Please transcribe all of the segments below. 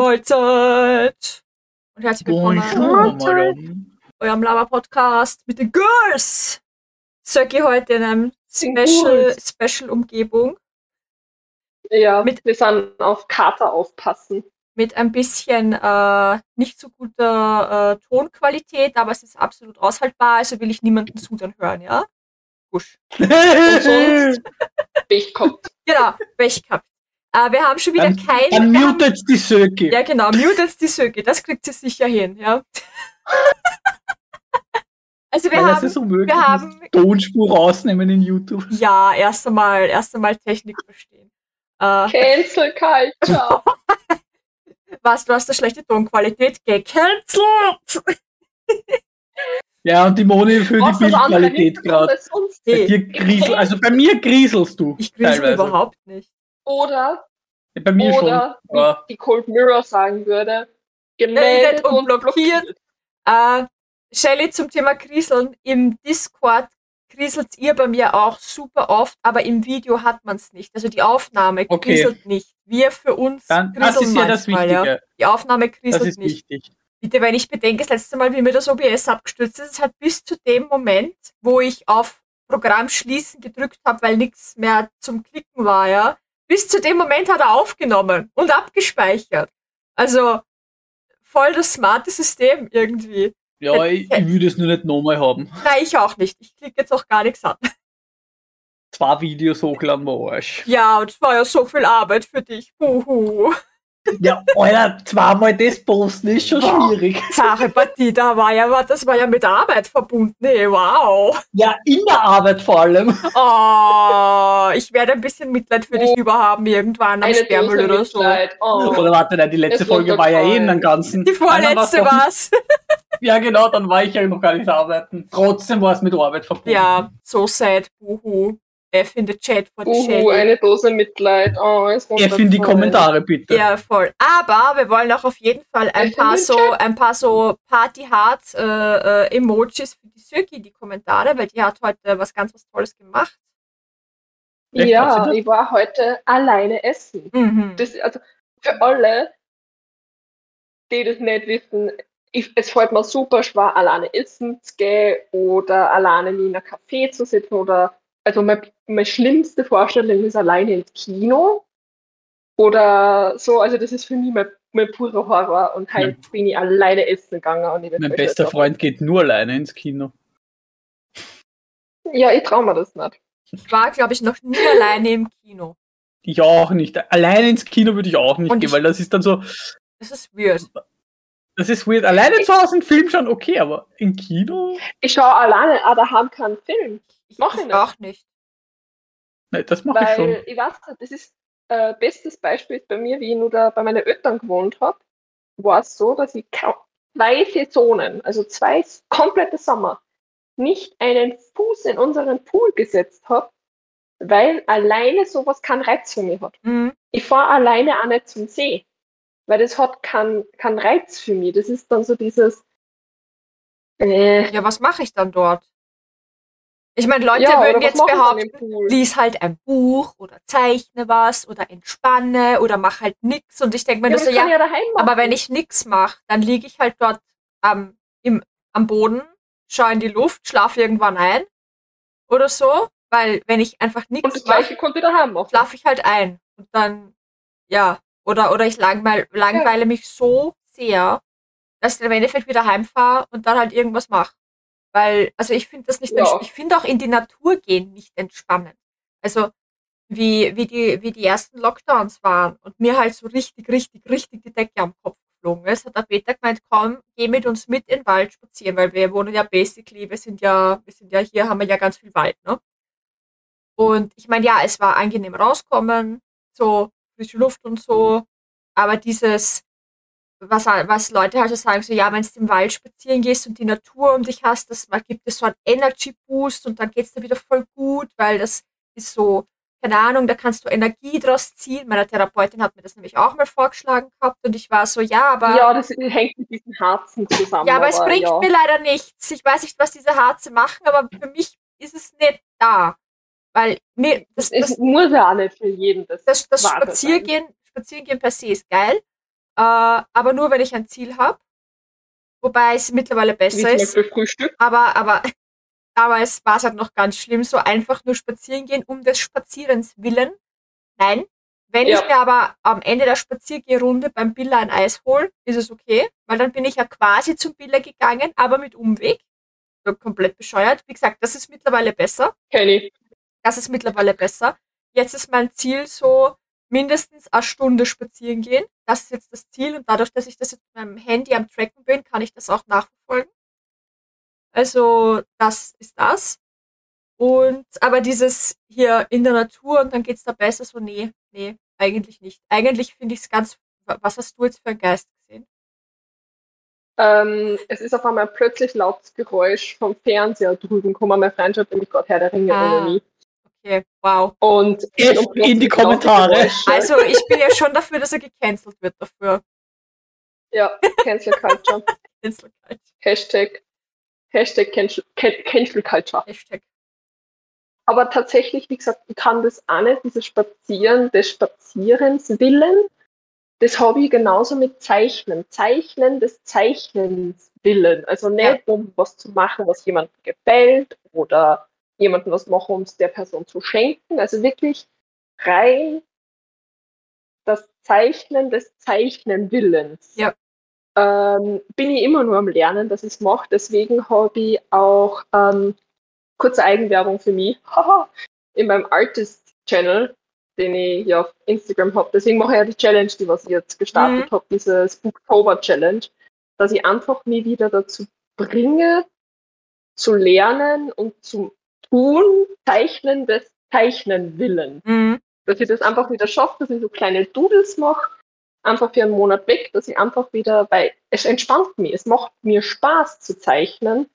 Mahlzeit! Und herzlich willkommen Bonjour, Madame. eurem Lava-Podcast mit den Girls! Söcki heute in einem Special, Girls. Special-Umgebung Ja, Mit- wir sind auf Kater aufpassen. mit ein bisschen äh, nicht so guter äh, Tonqualität, aber es ist absolut aushaltbar, also will ich niemanden zudern hören, ja? Gusch. Und sonst Pech gehabt. Genau, Pech gehabt. Äh, wir haben schon wieder Dann- kein... Dann wir haben- mutet die Söki. Ja, genau, mutet die Söcke, das kriegt sie sicher hin, ja. also wir Weil das haben, ist unmöglich. wir haben Tonspur rausnehmen in YouTube. ja, erst einmal, erst einmal Technik verstehen. Äh, Cancel Culture. was, du hast eine schlechte Tonqualität, gecancelt! Ja, und die Moni für Was die das Bildqualität gerade. Bei dir griesel, also bei mir grieselst du. ich teilweise. überhaupt nicht. Oder, Ja, Bei mir oder, schon. Wie die Cold Mirror sagen würde, Gemeldet und und blockiert. blockiert. Äh, Shelly zum Thema Grieseln. Im Discord grieselt ihr bei mir auch super oft, aber im Video hat man es nicht. Also die Aufnahme Okay. grieselt nicht. Wir für uns dann, das ist ja das Wichtige. ja. Die Aufnahme Das grieselt ist nicht. wichtig. Bitte, wenn ich bedenke, das letzte Mal, wie mir das OBS abgestürzt ist, es hat bis zu dem Moment, wo ich auf Programm schließen gedrückt habe, weil nichts mehr zum Klicken war, ja. Bis zu dem Moment hat er aufgenommen und abgespeichert. Also voll das smarte System irgendwie. Ja, ich, ich würde es nur nicht nochmal haben. Nein, ich auch nicht. Ich klicke jetzt auch gar nichts an. Zwei Videos hochladen war Arsch. Ja, und es war ja so viel Arbeit für dich. Huhu. Ja, Alter, zweimal das posten ist schon schwierig. Sache Partie, da war ja, das war ja mit Arbeit verbunden. Hey, wow. Ja, in der Arbeit vor allem. Oh, ich werde ein bisschen Mitleid für dich Oh. überhaben irgendwann am Eine Sperrmüll oder so. Mitleid. Oh. Oder warte, nein, die letzte Es Folge war ja eh in den ganzen. Die vorletzte war's. Ja, genau, dann war ich ja noch gar nicht arbeiten. Trotzdem war es mit Arbeit verbunden. Ja, so sad. Buhu. F in the chat von Uhu, Shelly. eine Dose Mitleid. Oh, es F in die Kommentare bitte. Ja, voll. Aber wir wollen auch auf jeden Fall ein paar so, ein paar so Party-Hard äh, äh, Emojis für die Söki, in die Kommentare, weil die hat heute was ganz was Tolles gemacht. Echt, Ja, ich war heute alleine essen. Mhm. Das, also für alle, die das nicht wissen, ich, es fällt mir super schwer, alleine essen zu gehen oder alleine in einem Café zu sitzen oder also meine, meine schlimmste Vorstellung ist alleine ins Kino oder so, also das ist für mich mein, mein purer Horror und heute bin ich alleine essen gegangen und ich Mein bester Freund geht nur alleine ins Kino. Ja, ich traue mir das nicht. Ich war, glaube ich, noch nie alleine im Kino. Ich auch nicht. Alleine ins Kino würde ich auch nicht Und gehen, ich- weil das ist dann so, Das ist weird. das ist weird. Alleine zu Hause einen Film schauen, okay, aber im Kino? Ich schaue alleine, aber daheim keinen Film, Ich Mach ich nicht. auch nicht. Nein, das mache ich weil schon. ich weiß nicht, das ist äh, bestes Beispiel ist bei mir, wie ich nur da bei meinen Eltern gewohnt habe, war es so, dass ich zwei Saisonen, also zwei komplette Sommer, nicht einen Fuß in unseren Pool gesetzt habe, weil alleine sowas keinen Reiz für mich hat. Mhm. Ich fahre alleine auch nicht zum See, weil das hat keinen keinen Reiz für mich. Das ist dann so dieses, äh, Ja, was mache ich dann dort? Ich meine, Leute ja, würden jetzt behaupten, lies halt ein Buch oder zeichne was oder entspanne oder mach halt nix. Und ich denke mir Ja, nur das so, ja, ja aber wenn ich nix mache, dann liege ich halt dort am, im, am Boden, schaue in die Luft, schlafe irgendwann ein oder so. Weil wenn ich einfach Und nichts das mache, gleiche konnte ich daheim machen. schlafe ich halt ein. Und dann, ja, oder, oder ich langweil, langweile mich so sehr, dass ich im Endeffekt wieder heimfahre und dann halt irgendwas mache. Weil, also ich finde das nicht, Ja. ich finde auch in die Natur gehen nicht entspannend. Also, wie, wie, die, wie die ersten Lockdowns waren und mir halt so richtig, richtig, richtig die Decke am Kopf geflogen ist, hat der Peter gemeint, komm, geh mit uns mit in den Wald spazieren, weil wir wohnen ja basically, wir sind ja, wir sind ja hier, haben wir ja ganz viel Wald, ne? Und ich meine, ja, es war angenehm rauskommen, so frische Luft und so, aber dieses, was, was Leute halt so sagen, so ja, wenn du im Wald spazieren gehst und die Natur um dich hast, das mal gibt es so einen Energy Boost und dann geht's dir wieder voll gut, weil das ist so, keine Ahnung, da kannst du Energie draus ziehen. Meine Therapeutin hat mir das nämlich auch mal vorgeschlagen gehabt und ich war so, ja, aber Ja, das hängt mit diesen Harzen zusammen. ja, aber es bringt ja. mir leider nichts. Ich weiß nicht, was diese Harze machen, aber für mich ist es nicht da. Weil mir, das, Es das, muss ja auch nicht für jeden das, das, das Spaziergehen, Spazierengehen per se ist geil, Äh, aber nur, wenn ich ein Ziel habe. Wobei es mittlerweile besser ist. Frühstück. Aber, aber damals war es halt noch ganz schlimm, so einfach nur spazieren gehen, um des Spazierens willen. Nein. Wenn Ja. ich mir aber am Ende der Spaziergehrunde beim Billa ein Eis hole, ist es okay, weil dann bin ich ja quasi zum Billa gegangen, aber mit Umweg. Komplett bescheuert. Wie gesagt, das ist mittlerweile besser. Kenn ich. Das ist mittlerweile besser. Jetzt ist mein Ziel so, mindestens eine Stunde spazieren gehen. Das ist jetzt das Ziel und dadurch, dass ich das jetzt mit meinem Handy am Tracken bin, kann ich das auch nachverfolgen. Also, das ist das. Und, aber dieses hier in der Natur und dann geht's da besser, so, nee, nee, eigentlich nicht. Eigentlich finde ich es ganz, wa- was hast du jetzt für einen Geist gesehen? Ähm, es ist auf einmal plötzlich lautes Geräusch vom Fernseher drüben gekommen. Mein Freund schaut nämlich gerade Herr der Ringe Ah. mich. Okay, wow. Und In- die Kommentare. Also, ich bin ja schon dafür, dass er gecancelt wird dafür. Ja, Cancel Culture. Cancel Culture. Hashtag, Hashtag Cancel, Can- Cancel Culture. Hashtag. Aber tatsächlich, wie gesagt, ich kann das auch nicht, dieses Spazieren des Spazierens willen, das habe ich genauso mit Zeichnen. Zeichnen des Zeichnens willen. Also nicht, Ja. um was zu machen, was jemandem gefällt oder jemandem was machen, um es der Person zu schenken. Also wirklich rein das Zeichnen des Zeichnen Willens. Ja. Ähm, bin ich immer nur am Lernen, dass ich es mache. Deswegen habe ich auch ähm, kurze Eigenwerbung für mich in meinem Artist-Channel, den ich ja auf Instagram habe. Deswegen mache ich ja die Challenge, die was ich jetzt gestartet Mhm. habe, diese Spooktober-Challenge, dass ich einfach mich wieder dazu bringe, zu lernen und zu tun, zeichnen des Zeichnen willen. Mhm. Dass ich das einfach wieder schaffe, dass ich so kleine Doodles mache, einfach für einen Monat weg, dass ich einfach wieder, weil es entspannt mich, es macht mir Spaß zu zeichnen,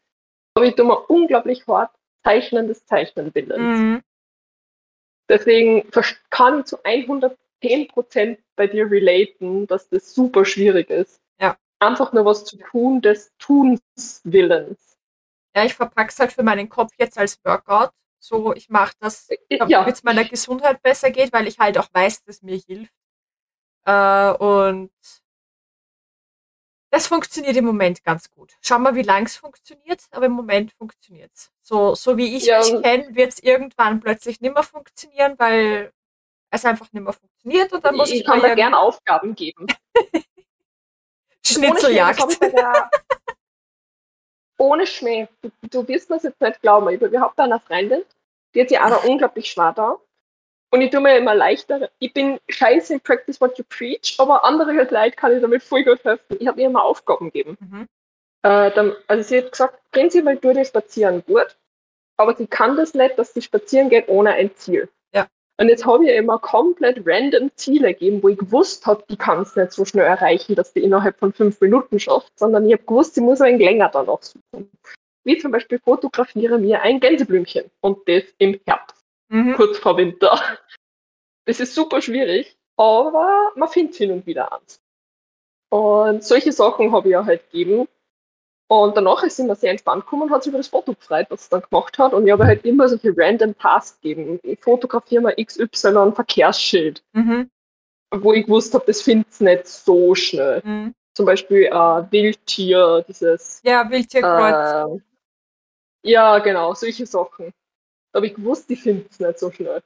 aber ich tue mir unglaublich hart Zeichnen des Zeichnen willens. Mhm. Deswegen kann ich zu 110% bei dir relaten, dass das super schwierig ist. Ja. Einfach nur was zu tun des Tuns willens. Ja, ich verpack's halt für meinen Kopf jetzt als Workout. So, ich mache das, damit Ja, es meiner Gesundheit besser geht, weil ich halt auch weiß, dass mir hilft. Äh, und das funktioniert im Moment ganz gut. Schauen wir, wie lang es funktioniert, aber im Moment funktioniert's. So, so wie ich Ja, mich kenne, wird's irgendwann plötzlich nimmer funktionieren, weil es einfach nimmer funktioniert und dann muss ich, ich kann mir da gern Aufgaben geben. Schnitzeljagd. Ohne Schmäh. Du, du wirst mir das jetzt nicht glauben. Ich habe eine Freundin, die hat sich auch da unglaublich schwer da. Und ich tue mir immer leichter. Ich bin scheiße in Practice What You Preach, aber andere Leute kann ich damit voll gut helfen. Ich habe ihr immer Aufgaben gegeben. Mhm. Äh, dann, also sie hat gesagt, prinzipiell tue ich spazieren gut, aber sie kann das nicht, dass sie spazieren geht ohne ein Ziel. Ja. Und jetzt habe ich immer komplett random Ziele gegeben, wo ich gewusst habe, die kann es nicht so schnell erreichen, dass die innerhalb von fünf Minuten schafft, sondern ich habe gewusst, sie muss ein länger danach suchen. Wie zum Beispiel fotografiere mir ein Gänseblümchen und das im Herbst, Mhm. kurz vor Winter. Das ist super schwierig, aber man findet hin und wieder eins. Und solche Sachen habe ich ihr halt gegeben. Und danach ist sie immer sehr entspannt gekommen und hat sich über das Foto gefreut, was sie dann gemacht hat. Und ich habe halt immer solche random Tasks gegeben. Ich fotografiere mal XY ein Verkehrsschild, Mhm. wo ich gewusst habe, das findet es nicht so schnell. Mhm. Zum Beispiel äh, Wildtier, dieses. Ja, Wildtierkreuz. Äh, ja, genau, solche Sachen. Da habe ich gewusst, die findet es nicht so schnell.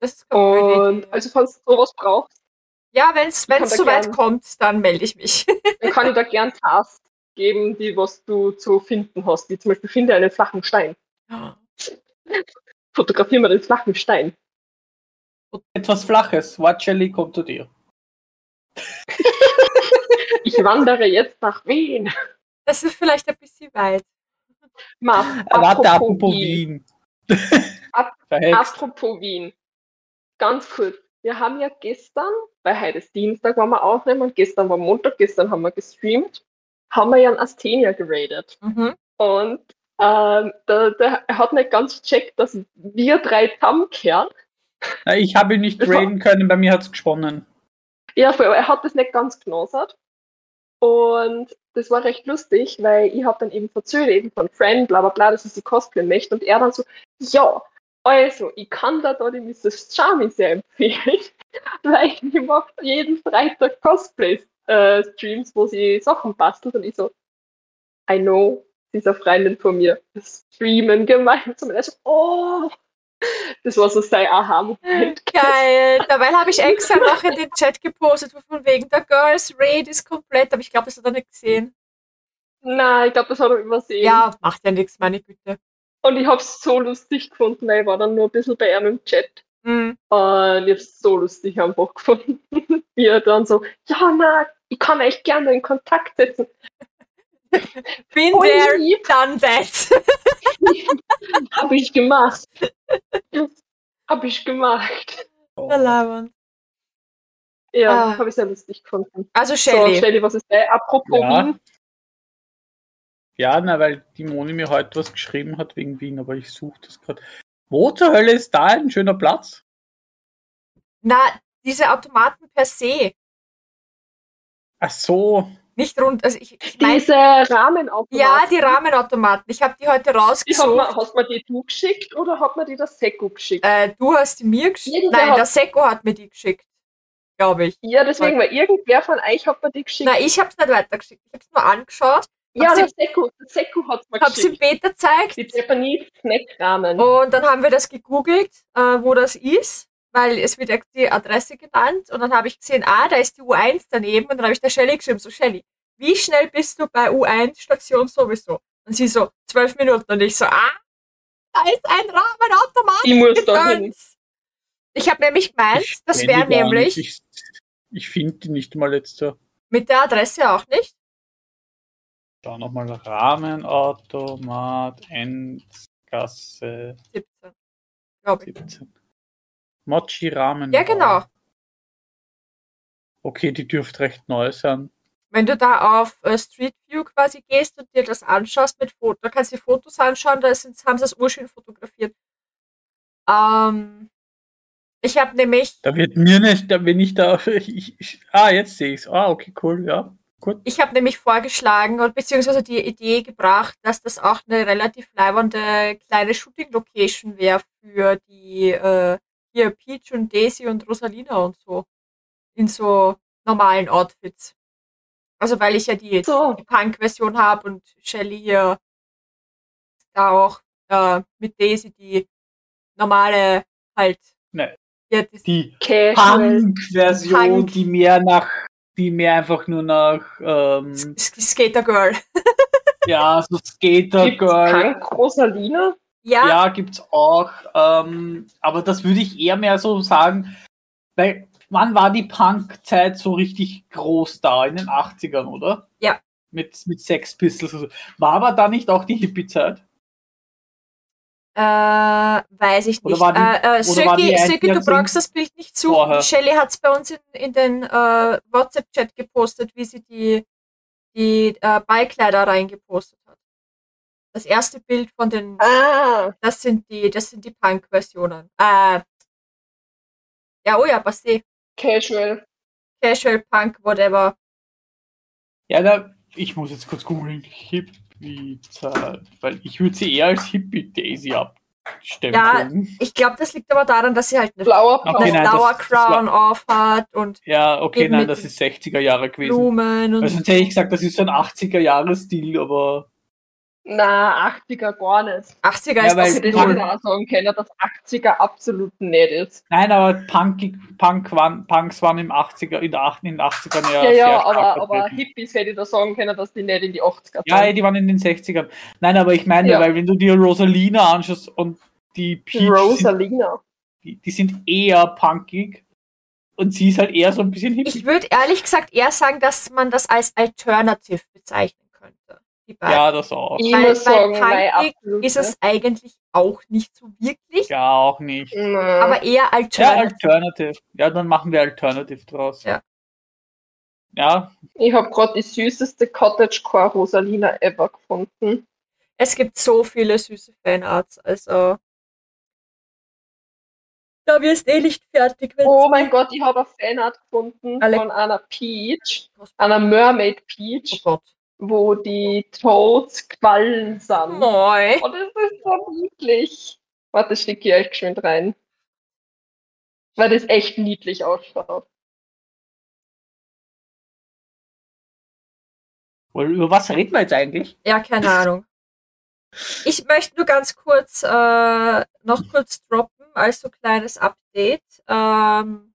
das ist Und Idee. also, falls du sowas brauchst, Ja, wenn es soweit kommt, dann melde ich mich. dann kann ich da gern Tasks geben, die was du zu finden hast. Wie zum Beispiel, finde einen flachen Stein. Fotografiere mal den flachen Stein. Etwas Flaches. Watscheli kommt zu dir. Ich wandere jetzt nach Wien. Das ist vielleicht ein bisschen weit. Ma, Warte, apropos Wien. Verhext. Apropos Wien. Ganz kurz. Wir haben ja gestern, weil heute ist Dienstag, waren wir aufnehmen und gestern war Montag, gestern haben wir gestreamt, haben wir ja ein Asthenia geradet. Mhm. Und ähm, der, der er hat nicht ganz gecheckt, dass wir drei zusammenkehren. Ich habe ihn nicht raiden können, bei mir hat es gesponnen. Ja, voll, aber er hat das nicht ganz genossert. Und das war recht lustig, weil ich habe dann eben verzögert, eben von Friend, bla bla bla, dass ich sie cosplayen möchte. Und er dann so, ja, also, ich kann da, da die Mrs. Charming sehr empfehlen. weil die macht jeden Freitag Cosplay-Streams, wo sie Sachen bastelt und ich so, I know, dieser Freundin von mir, streamen gemeinsam. Und er so, oh, das war so sein Aha-Moment. Geil. Dabei habe ich extra noch in den Chat gepostet, von wegen der Girls Raid ist komplett, aber ich glaube, das hat er nicht gesehen. Nein, ich glaube, das hat er übersehen. Ja, macht ja nichts, meine Güte. Und ich habe es so lustig gefunden, weil ich war dann nur ein bisschen bei ihm im Chat. Mhm. Und ich habe es so lustig einfach gefunden, wie er dann so, ja, na, ich kann euch gerne in Kontakt setzen. Bin Voll there, lieb. done that. Habe ich gemacht. Habe ich gemacht. Der Leibwand. Ja, Ah. habe ich sehr lustig gefunden. Also So, Shelly. Shelly, was ist dein? Apropos Ja. Wien. Ja, na, weil die Moni mir heute was geschrieben hat wegen Wien, aber ich suche das gerade. Wo zur Hölle ist da ein schöner Platz? Na, diese Automaten per se. Ach so. Nicht rund. Also ich, ich mein, Diese Rahmenautomaten. ja, die Rahmenautomaten. Ich habe die heute Die rausgesucht. man, hast man die du geschickt oder hat man die das Seko geschickt? Äh, du hast die mir geschickt. Jeder Nein, hat- der Seko hat mir die geschickt. Glaube ich. ja, deswegen, weil irgendwer von euch hat mir die geschickt. Nein, ich habe es nicht weitergeschickt. Ich habe es nur angeschaut, ja, der Seko, der Seko hat mir habe sie im geschickt. Beta gezeigt Die Japanese Snack-Rahmen. und dann haben wir das gegoogelt, äh, wo das ist, weil es wird die Adresse genannt und dann habe ich gesehen, ah, da ist die U1 daneben und dann habe ich der Shelly geschrieben, so Shelly, wie schnell bist du bei U1 Station sowieso? Und sie so, zwölf Minuten und ich so, ah, da ist ein Rahmenautomat. Ich muss da hin. Ich habe nämlich gemeint, Ich das wäre die nämlich nicht. Ich, ich finde die nicht mal jetzt so. mit der Adresse auch nicht. Da nochmal Rahmenautomat, Endgasse 17, glaube ich. 17. Mochi Rahmen. Ja, genau. Okay, die dürfte recht neu sein. Wenn du da auf äh, Street View quasi gehst und dir das anschaust mit Foto, da kannst du Fotos anschauen, da sind, haben sie das urschön fotografiert. Ähm, ich habe nämlich, Da wird mir nicht, da bin ich da. Ich, ich, ah, jetzt sehe ich es. Ah, okay, cool, ja. Gut. ich habe nämlich vorgeschlagen und beziehungsweise die Idee gebracht, dass das auch eine relativ leibernde kleine Shooting Location wäre für die äh, hier Peach und Daisy und Rosalina und so in so normalen Outfits. Also weil ich ja die So, die Punk-Version habe und Shelly hier da auch äh, mit Daisy die normale halt. Ne. Ja, Die. Punk-Version, Punk. die mehr nach, die mehr einfach nur nach, ähm, S- Skater Girl. ja, so Skater Girl. Punk Rosalina? Ja, Ja, gibt's auch. Ähm, aber das würde ich eher mehr so sagen, weil wann war die Punk-Zeit so richtig groß da? In den 80ern, oder? Ja. Mit, mit Sex Pistols. so. War aber da nicht auch die Hippie-Zeit? äh, weiß ich nicht. äh, äh, Söki, du 114 brauchst das Bild nicht suchen. vorher? Shelly hat es bei uns in, in den äh, WhatsApp-Chat gepostet, wie sie die, die äh, Beikleider reingepostet hat. Das erste Bild von den Ah, Das sind die, das sind die Punk-Versionen. Äh, ja, oh ja, passé. casual. Casual Punk, whatever. Ja, da, ich muss jetzt kurz googeln. Hippie-Zeit. Weil ich würde sie eher als Hippie-Daisy abstempeln. Ich glaube, das liegt aber daran, dass sie halt eine Blauer Okay, nein, das- Flower das Crown auf hat und Ja, okay, nein, das ist 60er Jahre gewesen. Blumen und sonst hätte ich gesagt, das ist so ein 80er Jahre-Stil, aber Na, 80er gar nicht. 80er Ja, ist weil das Ich Punk- auch sagen können, dass 80er absolut nicht ist. nein, aber Punk, Punk waren, Punks waren im 80er, in, der, ach- in den 80ern ja. Ja, ja, aber, aber. Hippies hätte ich da sagen können, dass die nicht in die 80er Ja, sind. die waren in den 60ern. Nein, aber ich meine, Ja. weil wenn du dir Rosalina anschaust und die Peach, sind, Rosalina. die, die sind eher punkig und sie ist halt eher so ein bisschen hippie. Ich würde ehrlich gesagt eher sagen, dass man das als Alternative beiden. Ja, das auch. Ich Weil- muss weil sagen, punkig ist es eigentlich auch nicht so wirklich, Ja, auch nicht. Na, aber eher Ja, Alternative. Alternative. Ja, dann machen wir Alternative draus. Ja. Ja, ich habe gerade die süßeste Cottagecore Rosalina ever gefunden. Es gibt so viele süße Fanarts, also da wirst eh nicht fertig, wenn Oh mein Gott, ich habe ein Fanart gefunden Alle- von einer Peach, einer Mermaid Peach, Oh Gott. Wo die Toads Quallen sind. Moi. Oh, das ist so niedlich. Warte, schicke ich euch geschwind rein. weil das echt niedlich ausschaut. Über was reden wir jetzt eigentlich? Ja, keine Ahnung. Ich möchte nur ganz kurz äh, noch kurz droppen als so kleines Update. Ähm,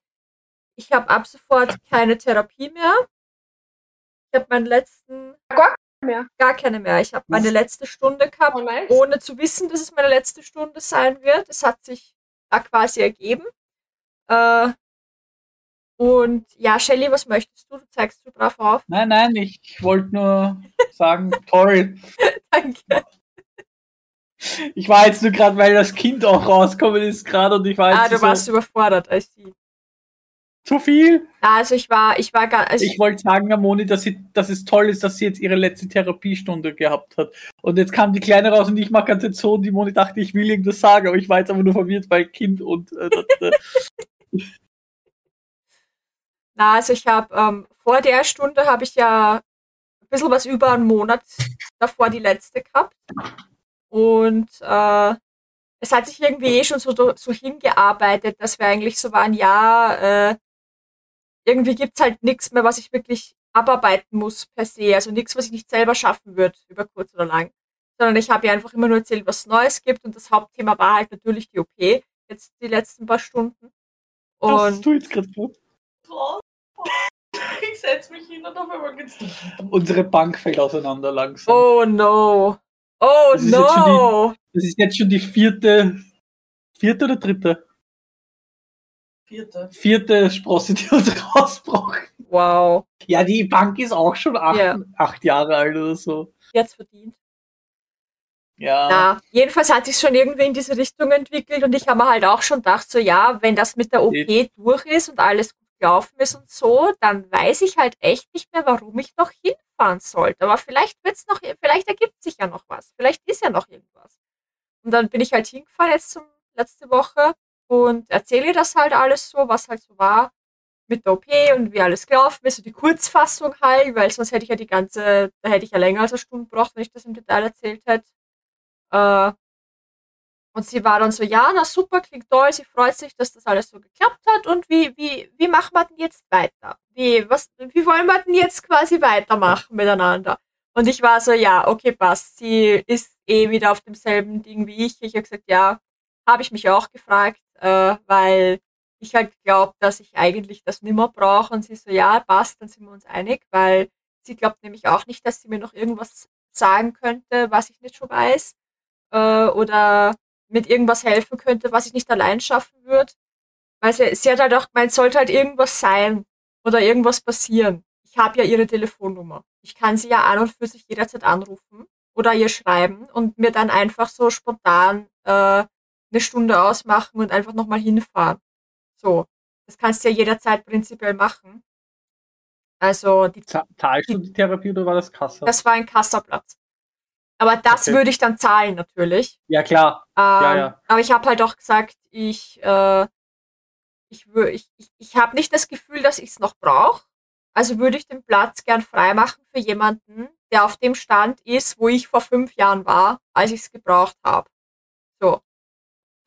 ich habe ab sofort keine Therapie mehr. Ich habe meinen letzten Gar mehr. gar keine mehr. Ich habe meine letzte Stunde gehabt, Oh, nice. ohne zu wissen, dass es meine letzte Stunde sein wird. Es hat sich da quasi ergeben. Äh, und ja, Shelly, was möchtest du? Du zeigst du brav auf. Nein, nein, ich wollte nur sagen, toll. Danke. Ich war jetzt nur gerade, weil das Kind auch rauskommen ist gerade und ich war jetzt Ah, du so, warst überfordert als sie. Zu viel. Also ich war, ich war gar, also Ich wollte sagen, Moni, dass, sie, dass es toll ist, dass sie jetzt ihre letzte Therapiestunde gehabt hat. Und jetzt kam die Kleine raus und ich mag ganz jetzt so und die Moni dachte, ich will irgendwas sagen, aber ich war jetzt aber nur verwirrt, weil Kind und äh, das, äh, Na, also ich habe ähm, vor der Stunde habe ich ja ein bisschen was über einen Monat davor die letzte gehabt. Und äh, es hat sich irgendwie eh schon so, so hingearbeitet, dass wir eigentlich so waren, ja, äh, irgendwie gibt's halt nichts mehr, was ich wirklich abarbeiten muss per se. Also nichts, was ich nicht selber schaffen würde, über kurz oder lang. Sondern ich habe ihr einfach immer nur erzählt, was Neues gibt. Und das Hauptthema war halt natürlich die OP, jetzt die letzten paar Stunden. was hast Und du jetzt gerade gemacht? Ich setz mich hin und auf einmal geht's. Unsere Bank fällt auseinander langsam. oh no. Oh Das ist no. Das ist jetzt schon die vierte, vierte oder dritte? Vierte. Vierte Sprosse, die uns rausbraucht. Wow. Ja, die Bank ist auch schon acht, Ja. acht Jahre alt oder so. Jetzt verdient. Ja. Na, jedenfalls hat sich schon irgendwie in diese Richtung entwickelt und ich habe mir halt auch schon gedacht, so ja, wenn das mit der OP durch ist und alles gut gelaufen ist und so, dann weiß ich halt echt nicht mehr, warum ich noch hinfahren sollte. Aber vielleicht wird's noch, vielleicht ergibt sich ja noch was. Vielleicht ist ja noch irgendwas. Und dann bin ich halt hingefahren jetzt zum letzte Woche und erzähle das halt alles so, was halt so war mit der OP und wie alles gelaufen ist, so die Kurzfassung halt, weil sonst hätte ich ja die ganze, da hätte ich ja länger als eine Stunde gebraucht, wenn ich das im Detail erzählt hätte. Äh, und sie war dann so, ja, na super, klingt toll, sie freut sich, dass das alles so geklappt hat und wie, wie, wie machen wir denn jetzt weiter? Wie, was, wie wollen wir denn jetzt quasi weitermachen miteinander? Und ich war so, ja, okay, passt. Sie ist eh wieder auf demselben Ding wie ich. Ich habe gesagt, ja, habe ich mich auch gefragt, äh, weil ich halt glaube, dass ich eigentlich das nimmer brauche. Und sie so, ja, passt, dann sind wir uns einig, weil sie glaubt nämlich auch nicht, dass sie mir noch irgendwas sagen könnte, was ich nicht schon weiß. Äh, oder mit irgendwas helfen könnte, was ich nicht allein schaffen würde. Weil sie, sie hat halt auch gemeint, sollte halt irgendwas sein oder irgendwas passieren. Ich habe ja ihre Telefonnummer. Ich kann sie ja an und für sich jederzeit anrufen oder ihr schreiben und mir dann einfach so spontan äh, eine Stunde ausmachen und einfach nochmal hinfahren. So. Das kannst du ja jederzeit prinzipiell machen. Also die, Zahlst du die Therapie oder war das Kasse? das war ein Kassaplatz. Aber das Okay. würde ich dann zahlen natürlich. ja, klar. Ähm, ja. Aber ich habe halt auch gesagt, ich, äh, ich, ich, ich, ich habe nicht das Gefühl, dass ich es noch brauche. Also würde ich den Platz gern freimachen für jemanden, der auf dem Stand ist, wo ich vor fünf Jahren war, als ich es gebraucht habe. So.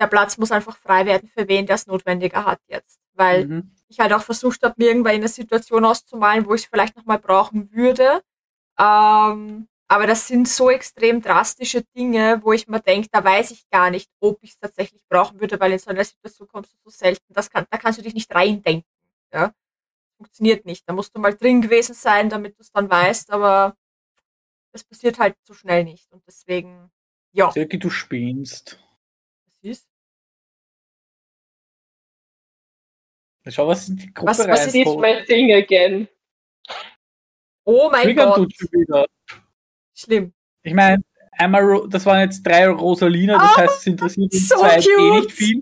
Der Platz muss einfach frei werden für wen, der es notwendiger hat jetzt. Weil Mhm. ich halt auch versucht habe, mir irgendwann in eine Situation auszumalen, wo ich es vielleicht nochmal brauchen würde. Ähm, aber das sind so extrem drastische Dinge, wo ich mir denke, da weiß ich gar nicht, ob ich es tatsächlich brauchen würde, weil in so einer Situation kommst du so selten. Das kann, da kannst du dich nicht reindenken. Ja? Funktioniert nicht. Da musst du mal drin gewesen sein, damit du es dann weißt, aber das passiert halt so schnell nicht. Und deswegen, ja. Silke, du spinnst. Schau, was in die Gruppe Was- was ist reinpostet. my thing again. Oh mein Triggern Gott. tut schon wieder. Schlimm. Ich meine, einmal, das waren jetzt drei Rosalina, das Ah, heißt, es interessiert uns so zwei eh cute. nicht viel.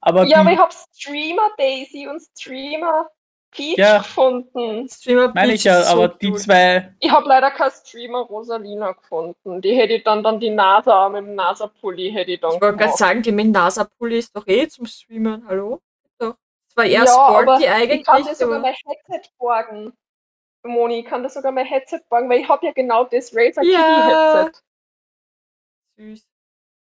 Aber Ja, aber ich habe Streamer Daisy und Streamer Peach Ja. gefunden. Streamer meine Peach ich ja, ist so aber die cute. zwei, Ich habe leider kein Streamer Rosalina gefunden. Die hätte ich dann, dann die NASA mit dem NASA-Pulli hätte ich dann Ich wollte gerade sagen, die mit NASA-Pulli ist doch eh zum Streamen, hallo? War eher Ja, aber sporty Ich kann eigentlich, dir sogar mein Headset borgen. Moni, ich kann dir sogar mein Headset borgen, weil ich habe ja genau das Razer Ja. Kitty Headset. süß.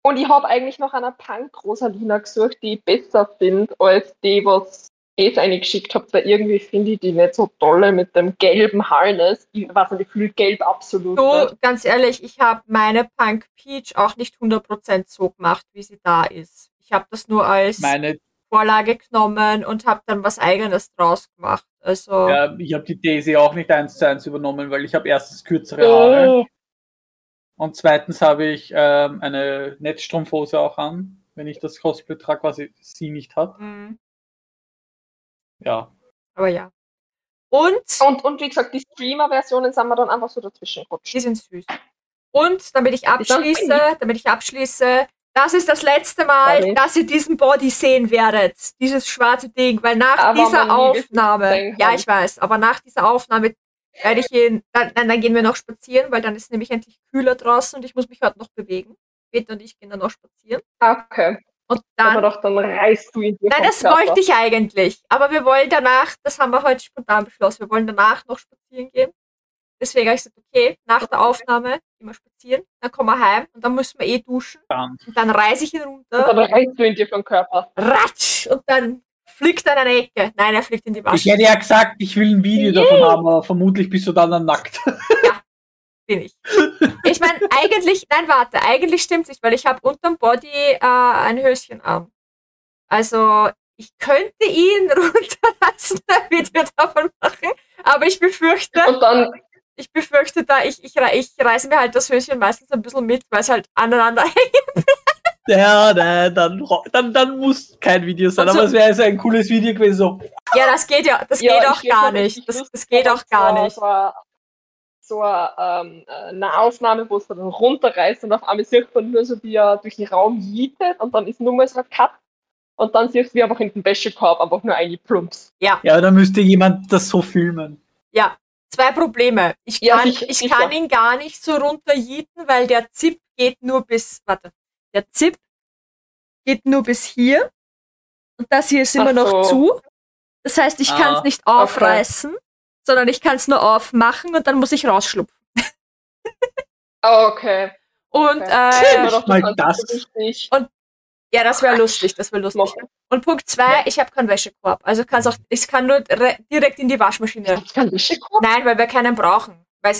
Und ich habe eigentlich noch einer Punk Rosalina gesucht, die ich besser finde, als die, was ich eingeschickt habt, weil irgendwie finde ich die nicht so tolle mit dem gelben Harness. Ich weiß nicht, ich fühle gelb absolut. So, nicht. ganz ehrlich, ich habe meine Punk Peach auch nicht 100% so gemacht, wie sie da ist. Ich habe das nur als Meine, Vorlage genommen und habe dann was eigenes draus gemacht. Also, ja, ich habe die Daisy auch nicht eins zu eins übernommen, weil ich habe erstens kürzere Haare Oh, und zweitens habe ich ähm, eine Netzstrumpfhose auch an, wenn ich das Cosplay trage, was sie- nicht hat. mh, Ja. aber ja. Und Und, und wie gesagt, die Streamer-Versionen sind wir dann einfach so dazwischen gerutscht. die sind süß. Und damit ich abschließe, damit ich abschließe, das ist das letzte Mal, Sorry. dass ihr diesen Body sehen werdet. Dieses schwarze Ding, weil nach Aber dieser Aufnahme, ja, ich weiß, aber nach dieser Aufnahme werde ich ihn, dann, dann, gehen wir noch spazieren, weil dann ist nämlich endlich kühler draußen und ich muss mich heute noch bewegen. Peter und ich gehen dann noch spazieren. Okay. Und Aber dann, doch, dann reißt du ihn dir nein, das wollte ich eigentlich. Aber wir wollen danach, das haben wir heute spontan beschlossen, wir wollen danach noch spazieren gehen. Deswegen habe ich gesagt, okay, nach der Aufnahme gehen wir spazieren, dann kommen wir heim und dann müssen wir eh duschen. Und dann reiße ich ihn Und runter, dann reißt du ihn dir vom Körper. ratsch, und dann fliegt er in eine Ecke. Nein, er fliegt in die Ich Wasche. hätte ja gesagt, ich will ein Video davon haben, aber vermutlich bist du dann, dann nackt. Bin ich. Ich meine, eigentlich, nein, warte, eigentlich stimmt nicht, weil ich habe unterm Body äh, ein Höschen an. Also, ich könnte ihn runterlassen, ein Video davon machen, aber ich befürchte, Und dann, ich befürchte da, ich, ich, ich reiße mir halt das Höschen meistens ein bisschen mit, weil es halt aneinander hängt. Ja, nein, dann, dann, dann muss kein Video sein, Und so- aber es wäre so ein cooles Video gewesen. So, Ja, das geht ja, das ja, geht auch gar nicht. Das, das geht auch gar so, nicht. So eine, so eine, ähm, eine Aufnahme, wo es dann runterreißt und auf einmal sieht man nur so, wie er durch den Raum jietet und dann ist nur mal so ein Cut und dann siehst du, wie einfach in den Wäschekorb einfach nur eingeplumps. ja, dann müsste jemand das so filmen. Ja, zwei Probleme. Ich Ja, kann, sicher, ich sicher. kann ihn gar nicht so runterjieten, weil der Zip geht nur bis, warte, der Zip geht nur bis hier und das hier ist immer Ach noch so. zu. Das heißt, ich kann Ah, es nicht aufreißen, sondern ich kann es nur aufmachen und dann muss ich rausschlupfen. Ah, okay. Und okay. äh, das. richtig ja, das wäre lustig, das wäre lustig. machen. Und Punkt zwei, ich habe keinen Wäschekorb. Also kann's auch, ich kann nur re- direkt in die Waschmaschine. Ich kann Wäschekorb? Nein, weil wir keinen brauchen. Weil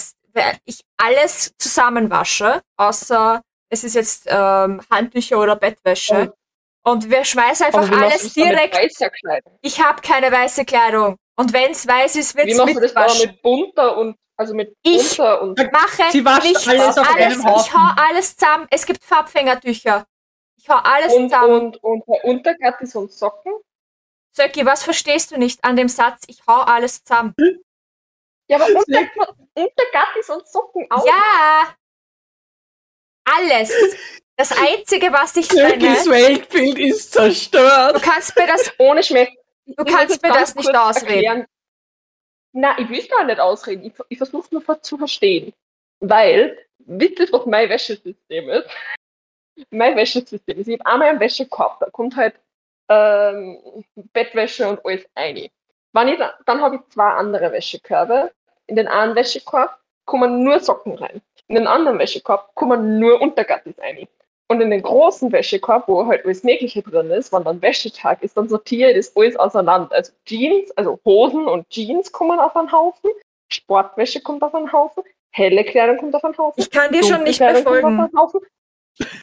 ich alles zusammenwasche, außer es ist jetzt ähm, Handtücher oder Bettwäsche. Und wir schmeißen einfach alles direkt. Ich habe keine weiße Kleidung. Und wenn es weiß ist, wird Wie es machst du das aber mit bunter und also mit Ich- bunter und Mache Sie wascht nichts. alles auf alles, einem Haufen. ich hau alles zusammen. Es gibt Farbfängertücher. Ich hau alles und, zusammen. und, und der Untergattis und Socken? Söcki, was verstehst du nicht an dem Satz? Ich hau alles zusammen. Ja, aber unter, Untergattis und Socken auch. Ja! Alles. Das Einzige, was ich trenne, Türkis Weltbild ist du zerstört. kannst mir das, Ohne Schmeck. du kannst mir das nicht ausreden. Nein, ich will gar nicht ausreden. Ich, ich versuche nur zu verstehen. Weil, wisst ihr, was mein Wäschesystem ist? Mein Wäschesystem ist, ich habe einmal einen Wäschekorb, da kommt halt ähm, Bettwäsche und alles rein. Wenn ich da, dann habe ich zwei andere Wäschekörbe. In den einen Wäschekorb kommen nur Socken rein. In den anderen Wäschekorb kommen nur Untergattis rein. Und in den großen Wäschekorb, wo halt alles Mögliche drin ist, wenn dann Wäschetag ist, dann sortiere ich das alles auseinander. Also Jeans, also Hosen und Jeans kommen auf einen Haufen, Sportwäsche kommt auf einen Haufen, helle Kleidung kommt auf einen Haufen. Ich kann dir schon nicht Kleidung befolgen.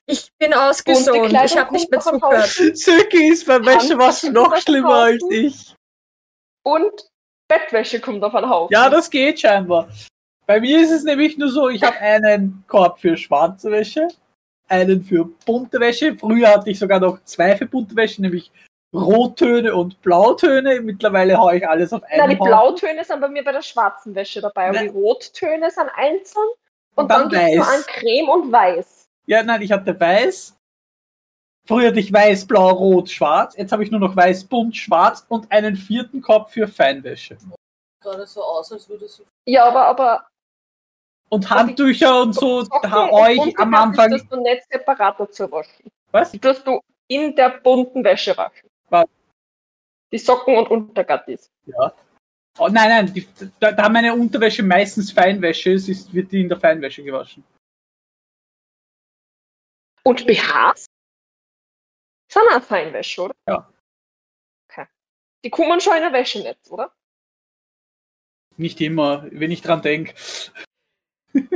Ich bin. Kleidung Ich habe nicht mehr zugehört. Söki ist beim Wäschewaschen noch schlimmer als ich. Und Bettwäsche kommt auf einen Haufen. Ja, das geht scheinbar. Bei mir ist es nämlich nur so, ich habe einen Korb für schwarze Wäsche, einen für bunte Wäsche. Früher hatte ich sogar noch zwei für bunte Wäsche, nämlich Rottöne und Blautöne. Mittlerweile haue ich alles auf einen Nein, die Haufen. Blautöne sind bei mir bei der schwarzen Wäsche dabei. Und Nein. die Rottöne sind einzeln. Und, Und dann dann, gibt's nur weiß. an Creme und Weiß. Ja, nein, ich hatte weiß. Früher hatte ich weiß, blau, rot, schwarz. Jetzt habe ich nur noch weiß, bunt, schwarz und einen vierten Korb für Feinwäsche. Gerade so aus, als würde sie. Ja, aber, aber Und Handtücher und so, da bunte am Anfang. tust du nicht separat dazu waschen. Was? Die tust du in der bunten Wäsche waschen. Was? Die Socken und Untergattis. Oh, nein, nein, die, da, da meine Unterwäsche meistens Feinwäsche ist, ist, wird die in der Feinwäsche gewaschen. Und BHs? Sind auch Feinwäsche, oder? Ja. Okay. Die kommen schon in ein Wäschenetz, oder? Nicht immer, wenn ich dran denke.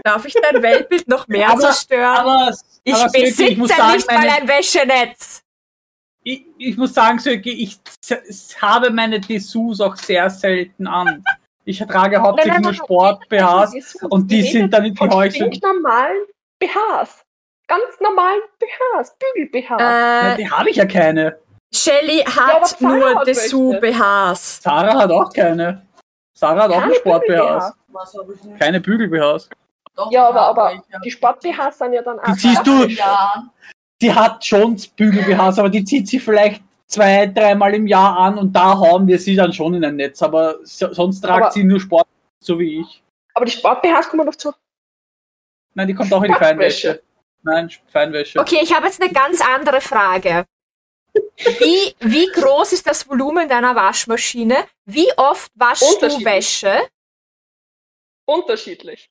Darf ich dein Weltbild noch mehr Aber- zerstören? Aber, ich aber besitze ich muss sagen, nicht mal meine, ein Wäschenetz. ich, ich muss sagen, Söki, ich habe meine Dessous auch sehr selten an. Ich trage hauptsächlich nur Sport-BHs und die sind dann in die Häuser. normalen BHs. Ganz normalen BHs, Bügel-BHs. Ja, Äh, die habe ich ja keine. Shelly hat Sarah nur Dessous-BHs. Sarah hat auch keine. Sarah hat auch Keine Sport-BHs. Habe ich nicht? Keine Bügel-BHs. Doch, Ja, aber, ja, aber die Sport-BHs sind ja dann auch. Die ziehst du-. Ja, Die hat schon Bügel-BHs, aber die zieht sie vielleicht zwei, dreimal im Jahr an und da hauen wir sie dann schon in ein Netz. Aber so, sonst tragt Aber- sie nur Sport, so wie ich. Aber die Sport-BHs kommen doch zu. Nein, die kommt auch in die. Feinwäsche. Nein, Feinwäsche. Okay, ich habe jetzt eine ganz andere Frage. Wie, wie groß ist das Volumen deiner Waschmaschine? Wie oft waschst du. Wäsche? Unterschiedlich.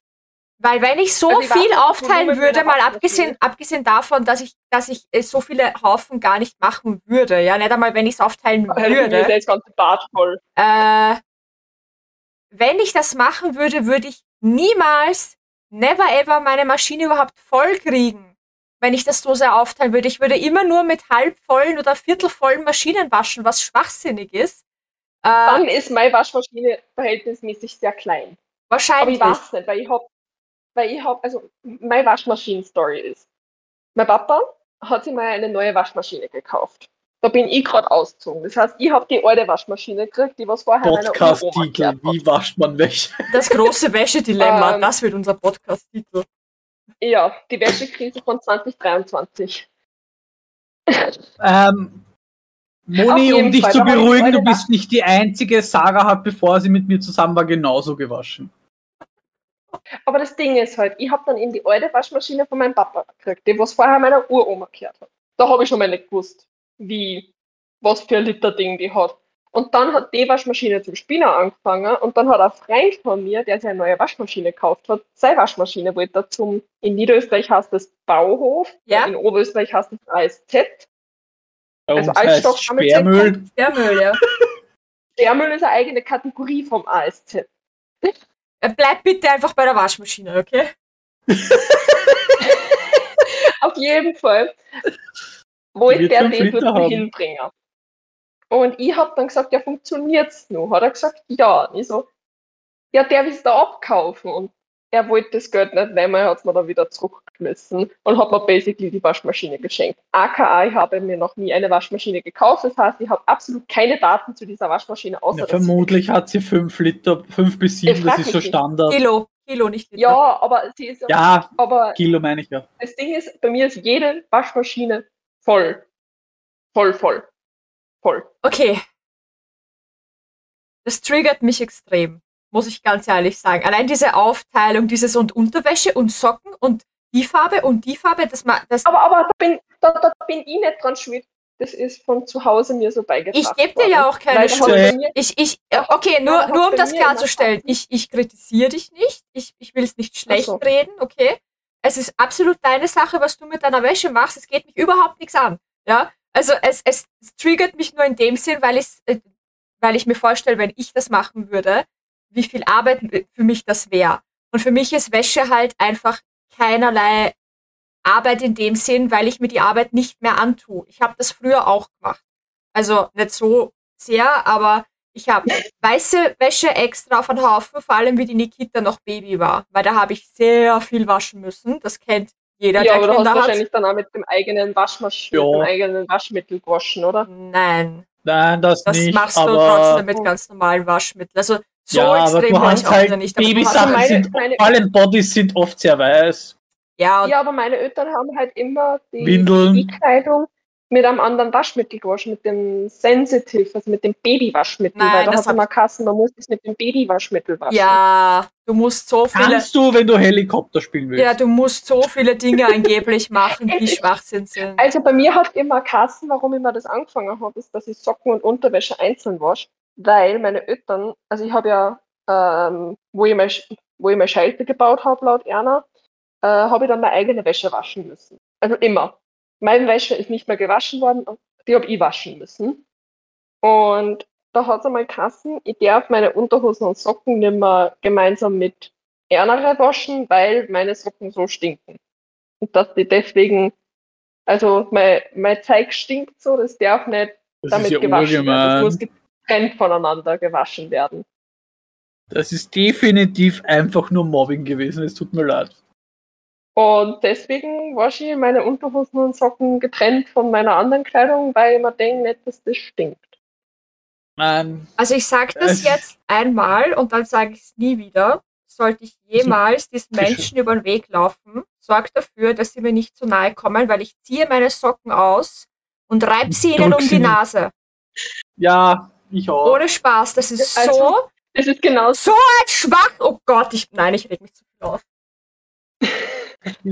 Weil wenn ich so Also viel aufteilen würde, mal abgesehen, abgesehen davon, dass ich, dass ich äh, so viele Haufen gar nicht machen würde, ja, nicht einmal, wenn ich es aufteilen würde. das ganze Bad voll. Äh, wenn ich das machen würde, würde ich niemals, never ever meine Maschine überhaupt voll kriegen, wenn ich das so sehr aufteilen würde. Ich würde immer nur mit halbvollen oder viertelvollen Maschinen waschen, was schwachsinnig ist. Äh, Dann ist meine Waschmaschine verhältnismäßig sehr klein. Aber ich wahrscheinlich. weiß nicht, weil ich hab, weil ich hab, also meine Waschmaschinen-Story ist. Mein Papa hat sich mal eine neue Waschmaschine gekauft. Da bin ich gerade ausgezogen. Das heißt, ich habe die alte Waschmaschine gekriegt, die was vorher Podcast-Titel. gehört hat. Wie wascht man Wäsche? Das große Wäschedilemma, Ähm, das wird unser Podcast-Titel. Ja, die Wäschekrise von 2023. Ähm, Moni, um dich Fall, zu beruhigen, du bist nicht die Einzige. Sarah hat, bevor sie mit mir zusammen war, genauso gewaschen. Aber das Ding ist halt, ich habe dann eben die alte Waschmaschine von meinem Papa gekriegt, die was vorher meiner Uroma gehört hat. Da habe ich schon mal nicht gewusst, wie, was für ein Liter Ding die hat. Und dann hat die Waschmaschine zum Spinner angefangen und dann hat ein Freund von mir, der sich eine neue Waschmaschine gekauft hat, seine Waschmaschine wollte er zum, in Niederösterreich heißt das Bauhof, Ja. in Oberösterreich heißt das ASZ. Bei Also heißt Sperrmüll. Der Müll, ja. Sperrmüll ist eine eigene Kategorie vom ASZ. Äh, Bleib bitte einfach bei der Waschmaschine, okay? Auf jeden Fall wollte der den Liter dort haben. hinbringen. Und ich habe dann gesagt, ja, funktioniert's noch? Hat er gesagt, ja. Und ich so, ja, der will es da abkaufen. Und er wollte das Geld nicht nehmen, er hat es mir dann wieder zurückgeschmissen und hat mir basically die Waschmaschine geschenkt. AKA, ich habe mir noch nie eine Waschmaschine gekauft, das heißt, ich habe absolut keine Daten zu dieser Waschmaschine, außer Ja, vermutlich hat sie 5 Liter, 5 bis 7, Ich das ist so. Standard. Kilo, Kilo, nicht Liter. Ja, aber sie ist Ja, aber Kilo meine ich ja. das Ding ist, bei mir ist jede Waschmaschine voll. Voll, voll. Voll. Okay. Das triggert mich extrem, muss ich ganz ehrlich sagen. Allein diese Aufteilung, dieses und Unterwäsche und Socken und die Farbe und die Farbe, das, ma- das Aber, aber da, bin, da, da bin ich nicht dran schuld. Das ist von zu Hause mir so beigebracht ich gebe dir ja auch keine Schuld. Ich, ich, äh, okay, nur, nur um das klarzustellen, ich, ich kritisiere dich nicht, ich, ich will es nicht schlecht so. reden, okay? Es ist absolut deine Sache, was du mit deiner Wäsche machst, es geht mich überhaupt nichts an, ja? Also es, es, triggert mich nur in dem Sinn, weil, ich's, äh, weil ich mir vorstelle, wenn ich das machen würde, wie viel Arbeit für mich das wäre. Und für mich ist Wäsche halt einfach keinerlei Arbeit in dem Sinn, weil ich mir die Arbeit nicht mehr antue. Ich habe das früher auch gemacht. Also nicht so sehr, aber ich habe weiße Wäsche extra auf einen Haufen, vor allem wie die Nikita noch Baby war, weil da habe ich sehr viel waschen müssen. Das kennt jeder, Ja, aber der du hast Kinder hat. wahrscheinlich dann auch mit dem eigenen Waschmaschine, Ja. mit dem eigenen Waschmittel gewaschen, oder? Nein, Nein, das, das nicht, machst du aber trotzdem mit ganz normalen Waschmitteln. Also so ja, aber extrem du war hast ich auch halt nicht. aber du Babysachen meine- sind, meine- vor allem Bodies sind oft sehr weiß. Ja, Ja, aber meine Eltern haben halt immer die, Windeln. die Kleidung mit einem anderen Waschmittel gewaschen, mit dem Sensitive, also mit dem Babywaschmittel, Nein, weil da das hat hab immer Kassen, man muss es mit dem Babywaschmittel waschen. ja, du musst so viele, Kannst du, wenn du Helikopter spielen willst. ja, du musst so viele Dinge angeblich machen, die Schwachsinn sind. Also bei mir hat immer Kassen, warum ich mir das angefangen habe, ist, dass ich Socken und Unterwäsche einzeln wasche, weil meine Eltern, also ich habe ja, ähm, wo ich meine wo ich meine Schelte gebaut habe, laut Erna, äh, habe ich dann meine eigene Wäsche waschen müssen. Also immer. Meine Wäsche ist nicht mehr gewaschen worden, die habe ich waschen müssen. Und da hat es einmal Kassen, ich darf meine Unterhosen und Socken nicht mehr gemeinsam mit Ernere waschen, weil meine Socken so stinken. Und dass die deswegen, also mein, mein Zeug stinkt so, das darf nicht Das damit ja gewaschen werden. Das muss getrennt voneinander gewaschen werden. Das ist definitiv einfach nur Mobbing gewesen. Es tut mir leid. Und deswegen wasche ich meine Unterhosen und Socken getrennt von meiner anderen Kleidung, weil ich mir denke nicht, dass das stinkt. Nein, Also ich sage das jetzt einmal und dann sage ich es nie wieder. Sollte ich jemals diesen. Menschen über den Weg laufen, sorgt dafür, dass sie mir nicht zu nahe kommen, weil ich ziehe meine Socken aus und reibe sie ihnen um die. Nase. ja, ich auch. Ohne Spaß. Das ist Also- so Es ist genauso. schwach. Oh Gott, ich, nein, ich reg mich zu viel auf.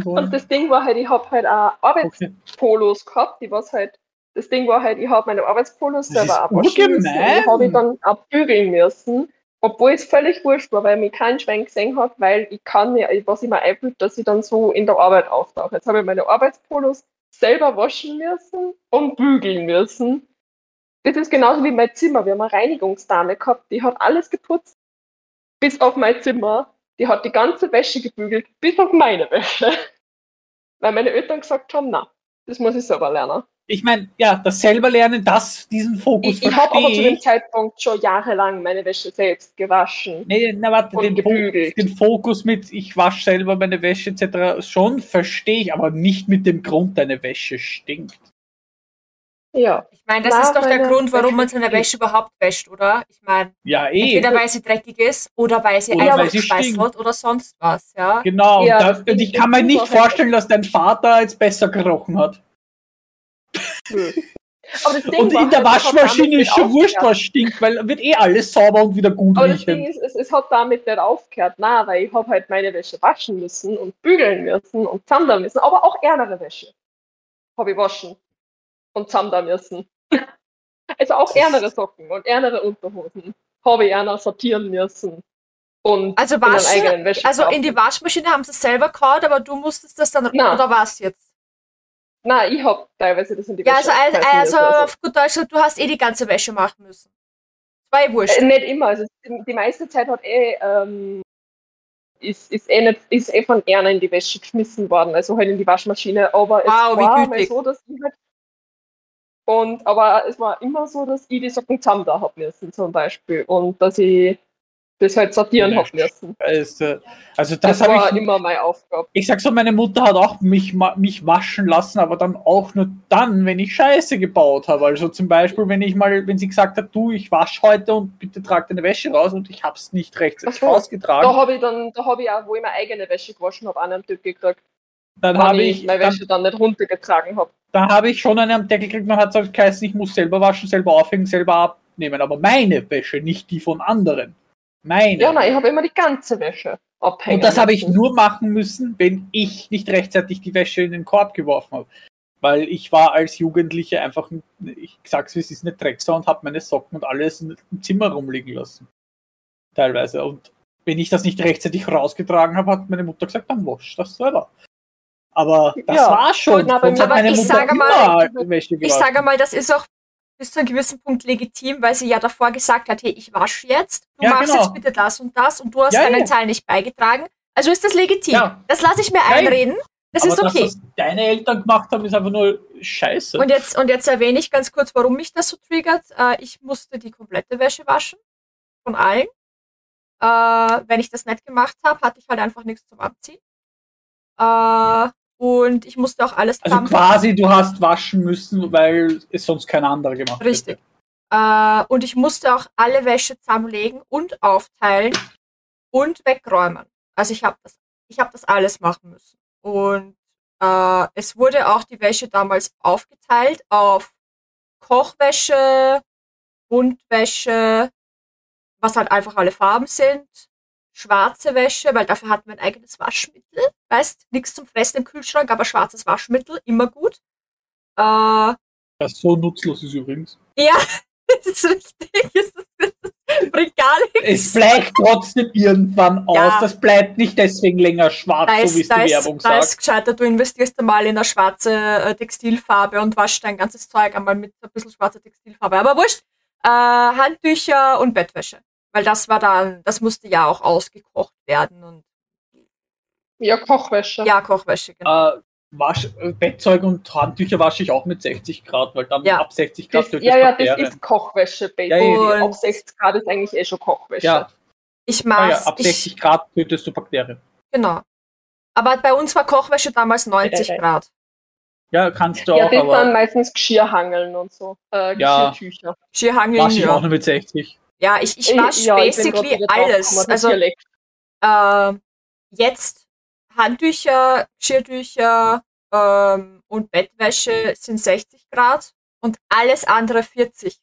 Und das Ding war halt, ich habe halt auch Okay. Arbeitspolos gehabt, die was halt, das Ding war halt, ich habe meine Arbeitspolos selber auch waschen müssen. Und die habe ich dann auch bügeln müssen. Obwohl es völlig wurscht war, weil mich kein Schwein gesehen hat, weil ich kann mir, was ich mir einbilde, dass ich dann so in der Arbeit auftauche. Jetzt habe ich meine Arbeitspolos selber waschen müssen und bügeln müssen. Das ist genauso wie mein Zimmer. Wir haben eine Reinigungsdame gehabt, die hat alles geputzt, bis auf mein Zimmer. Die hat die ganze Wäsche gebügelt, bis auf meine Wäsche. Weil meine Eltern gesagt haben, na, das muss ich selber lernen. Ich meine, ja, das selber lernen, das, diesen Fokus Ich, ich habe aber zu dem Zeitpunkt schon jahrelang meine Wäsche selbst gewaschen. Nee, na warte, den, gebügelt. den Fokus mit ich wasche selber meine Wäsche etc. schon verstehe ich, aber nicht mit dem Grund, deine Wäsche stinkt. Ja. Ich meine, das ist doch der Grund, warum man seine Wäsche überhaupt wäscht, oder? Ich meine, Ja, eh. entweder weil sie dreckig ist oder weil sie Oder einfach weil sie schweißelt stinkt. oder sonst was, ja. Genau, Ja, das und ich kann mir nicht vorstellen, dass dein Vater jetzt besser gerochen hat. Das Ding Und in der halt, Waschmaschine ist schon wurscht, was stinkt, weil wird eh alles sauber und wieder gut Aber das Ding riechen. ist, es, es hat damit nicht aufgehört. Na, weil ich habe halt meine Wäsche waschen müssen und bügeln müssen und zandern müssen. Aber auch ärmere Wäsche habe ich waschen und zandern müssen. Also auch ärmere Socken und ärmere Unterhosen habe ich ärmer sortieren müssen. Und Also waschen, also in die Waschmaschine haben sie es selber gehauen, aber du musstest das dann, Na. oder was jetzt? Nein, ich habe teilweise das in die Ja, Wäsche also, also, also müssen. auf gut Deutsch, du hast eh die ganze Wäsche machen müssen. War eh wurscht. Äh, nicht immer. Also die, meiste Zeit hat eh, ähm, ist, ist, eh nicht, ist eh von Erna in die Wäsche geschmissen worden, also halt in die Waschmaschine. Aber es Wow, wie war mal so, dass ich halt. Und, aber es war immer so, dass ich die Socken zusammen da hab müssen, zum Beispiel. Und dass ich das halt sortieren Ja, hab müssen. Also, also Das, das, war habe ich. immer meine Aufgabe. Ich sag so, meine Mutter hat auch mich, mich waschen lassen, aber dann auch nur dann, wenn ich Scheiße gebaut habe. Also zum Beispiel, wenn ich mal, wenn sie gesagt hat, du, ich wasche heute und bitte trag deine Wäsche raus und ich hab's nicht rechtzeitig so. rausgetragen, Da habe ich dann, da habe ich auch, wo ich meine eigene Wäsche gewaschen habe, einen am Tag gekriegt, dann habe ich ich, meine dann, Wäsche dann nicht runtergetragen habe. dann habe ich schon einen am Deckel gekriegt, man hat gesagt, geheißen, ich muss selber waschen, selber aufhängen, selber abnehmen, aber meine Wäsche, nicht die von anderen. Meine. Ja, nein, ich habe immer die ganze Wäsche abhängen. Und das habe ich nur machen müssen, wenn ich nicht rechtzeitig die Wäsche in den Korb geworfen habe. Weil ich war als Jugendlicher einfach, ein- ich sag's wie es ist, eine Drecksau und habe meine Socken und alles im Zimmer rumliegen lassen. Teilweise. Und wenn ich das nicht rechtzeitig rausgetragen habe, hat meine Mutter gesagt, dann wasch das selber. Aber das Ja. war schon. Aber- aber ich sage mal- Ich sage mal, das ist auch bis zu einem gewissen Punkt legitim, weil sie ja davor gesagt hat, hey, ich wasche jetzt, du Ja, machst genau. jetzt bitte das und das und du hast Ja, deinen ja. Teil nicht beigetragen. Also ist das legitim. Das lasse ich mir ja. einreden. Das Aber ist okay. Das, was deine Eltern gemacht haben, ist einfach nur scheiße. Und jetzt, und jetzt erwähne ich ganz kurz, warum mich das so triggert. Äh, ich musste die komplette Wäsche waschen. Von allen. Äh, wenn ich das nicht gemacht habe, hatte ich halt einfach nichts zum Abziehen. Äh, und ich musste auch alles also quasi, du hast waschen müssen, weil es sonst kein anderer gemacht Richtig. hätte. Äh, und ich musste auch alle Wäsche zusammenlegen und aufteilen und wegräumen. Also ich habe das, ich habe das alles machen müssen. Und äh, es wurde auch die Wäsche damals aufgeteilt auf Kochwäsche, Buntwäsche, was halt einfach alle Farben sind, schwarze Wäsche, weil dafür hatten wir ein eigenes Waschmittel. Weißt, nichts zum Fressen im Kühlschrank, aber schwarzes Waschmittel, immer gut. Äh, Das so nutzlos ist übrigens. ja, das ist richtig. Es ist- bringt gar Es nichts. bleicht trotzdem irgendwann aus. Ja. Das bleibt nicht deswegen länger schwarz, Da so wie es ist, da, die ist, Werbung da sagt. ist gescheiter, du investierst einmal in eine schwarze äh, Textilfarbe und waschst dein ganzes Zeug einmal mit ein bisschen schwarzer Textilfarbe. Aber wurscht, äh, Handtücher und Bettwäsche. Weil das war dann, das musste ja auch ausgekocht werden und Ja, Kochwäsche. ja, Kochwäsche, genau. Äh, Wasch, Bettzeug und Handtücher wasche ich auch mit 60 Grad, weil dann Ja. ab 60 Grad Das, tötet ja, es ja, das ist Kochwäsche, Baby. Ja, ja, ja. Ab 60 Grad ist eigentlich eh schon Kochwäsche. Ja, Ich ah, mach's, ja, ab ich, 60 Grad tötest du Bakterien. genau. Aber bei uns war Kochwäsche damals 90 Äh, äh. Grad. Ja, kannst du Ja, auch, das waren aber meistens Geschirrhangeln und so. Äh, Ja. Geschirrtücher. Skihangeln, wasche ich auch ja. nur mit 60. Ja, ich, ich Äh, wasch ja, ich basically draufgekommen, alles. Also äh, jetzt Handtücher, Geschirrtücher ähm, und Bettwäsche sind 60 Grad und alles andere 40.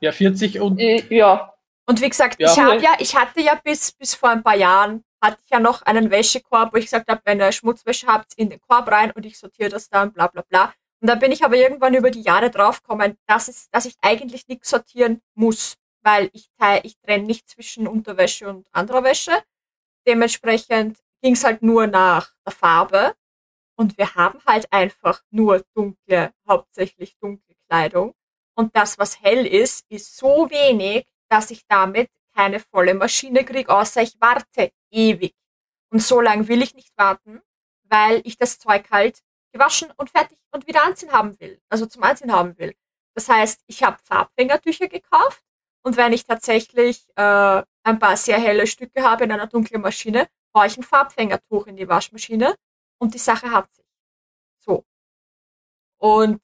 Ja, 40 und Äh, Ja, Und wie gesagt, Ja. ich habe ja, ich hatte ja bis, bis vor ein paar Jahren, hatte ich ja noch einen Wäschekorb, wo ich gesagt habe, wenn ihr Schmutzwäsche habt, in den Korb rein und ich sortiere das dann, bla bla bla. Und da bin ich aber irgendwann über die Jahre draufgekommen, dass, es, dass ich eigentlich nichts sortieren muss, weil ich, teil- ich trenne nicht zwischen Unterwäsche und anderer Wäsche. Dementsprechend ging es halt nur nach der Farbe. Und wir haben halt einfach nur dunkle, hauptsächlich dunkle Kleidung. Und das, was hell ist, ist so wenig, dass ich damit keine volle Maschine kriege, außer ich warte ewig. Und so lange will ich nicht warten, weil ich das Zeug halt gewaschen und fertig und wieder anziehen haben will. Also zum Anziehen haben will. Das heißt, ich habe Farbfängertücher gekauft und wenn ich tatsächlich äh, ein paar sehr helle Stücke habe in einer dunklen Maschine, haue ich ein Farbfängertuch in die Waschmaschine und die Sache hat sich. So. Und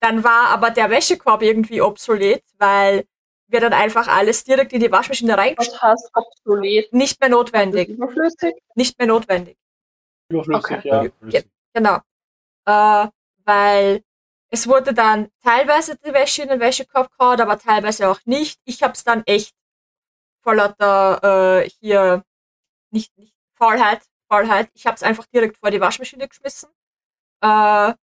dann war aber der Wäschekorb irgendwie obsolet, weil wir dann einfach alles direkt in die Waschmaschine reingeschmissen was heißt obsolet? Nicht mehr notwendig. überflüssig? Nicht mehr notwendig. überflüssig, Okay. ja. Ge- Genau. Äh, weil es wurde dann teilweise die Wäsche in den Wäschekorb gehauen, aber teilweise auch nicht. Ich habe es dann echt vor lauter äh, hier nicht, nicht Faulheit, Faulheit. Ich habe es einfach direkt vor die Waschmaschine geschmissen. Äh,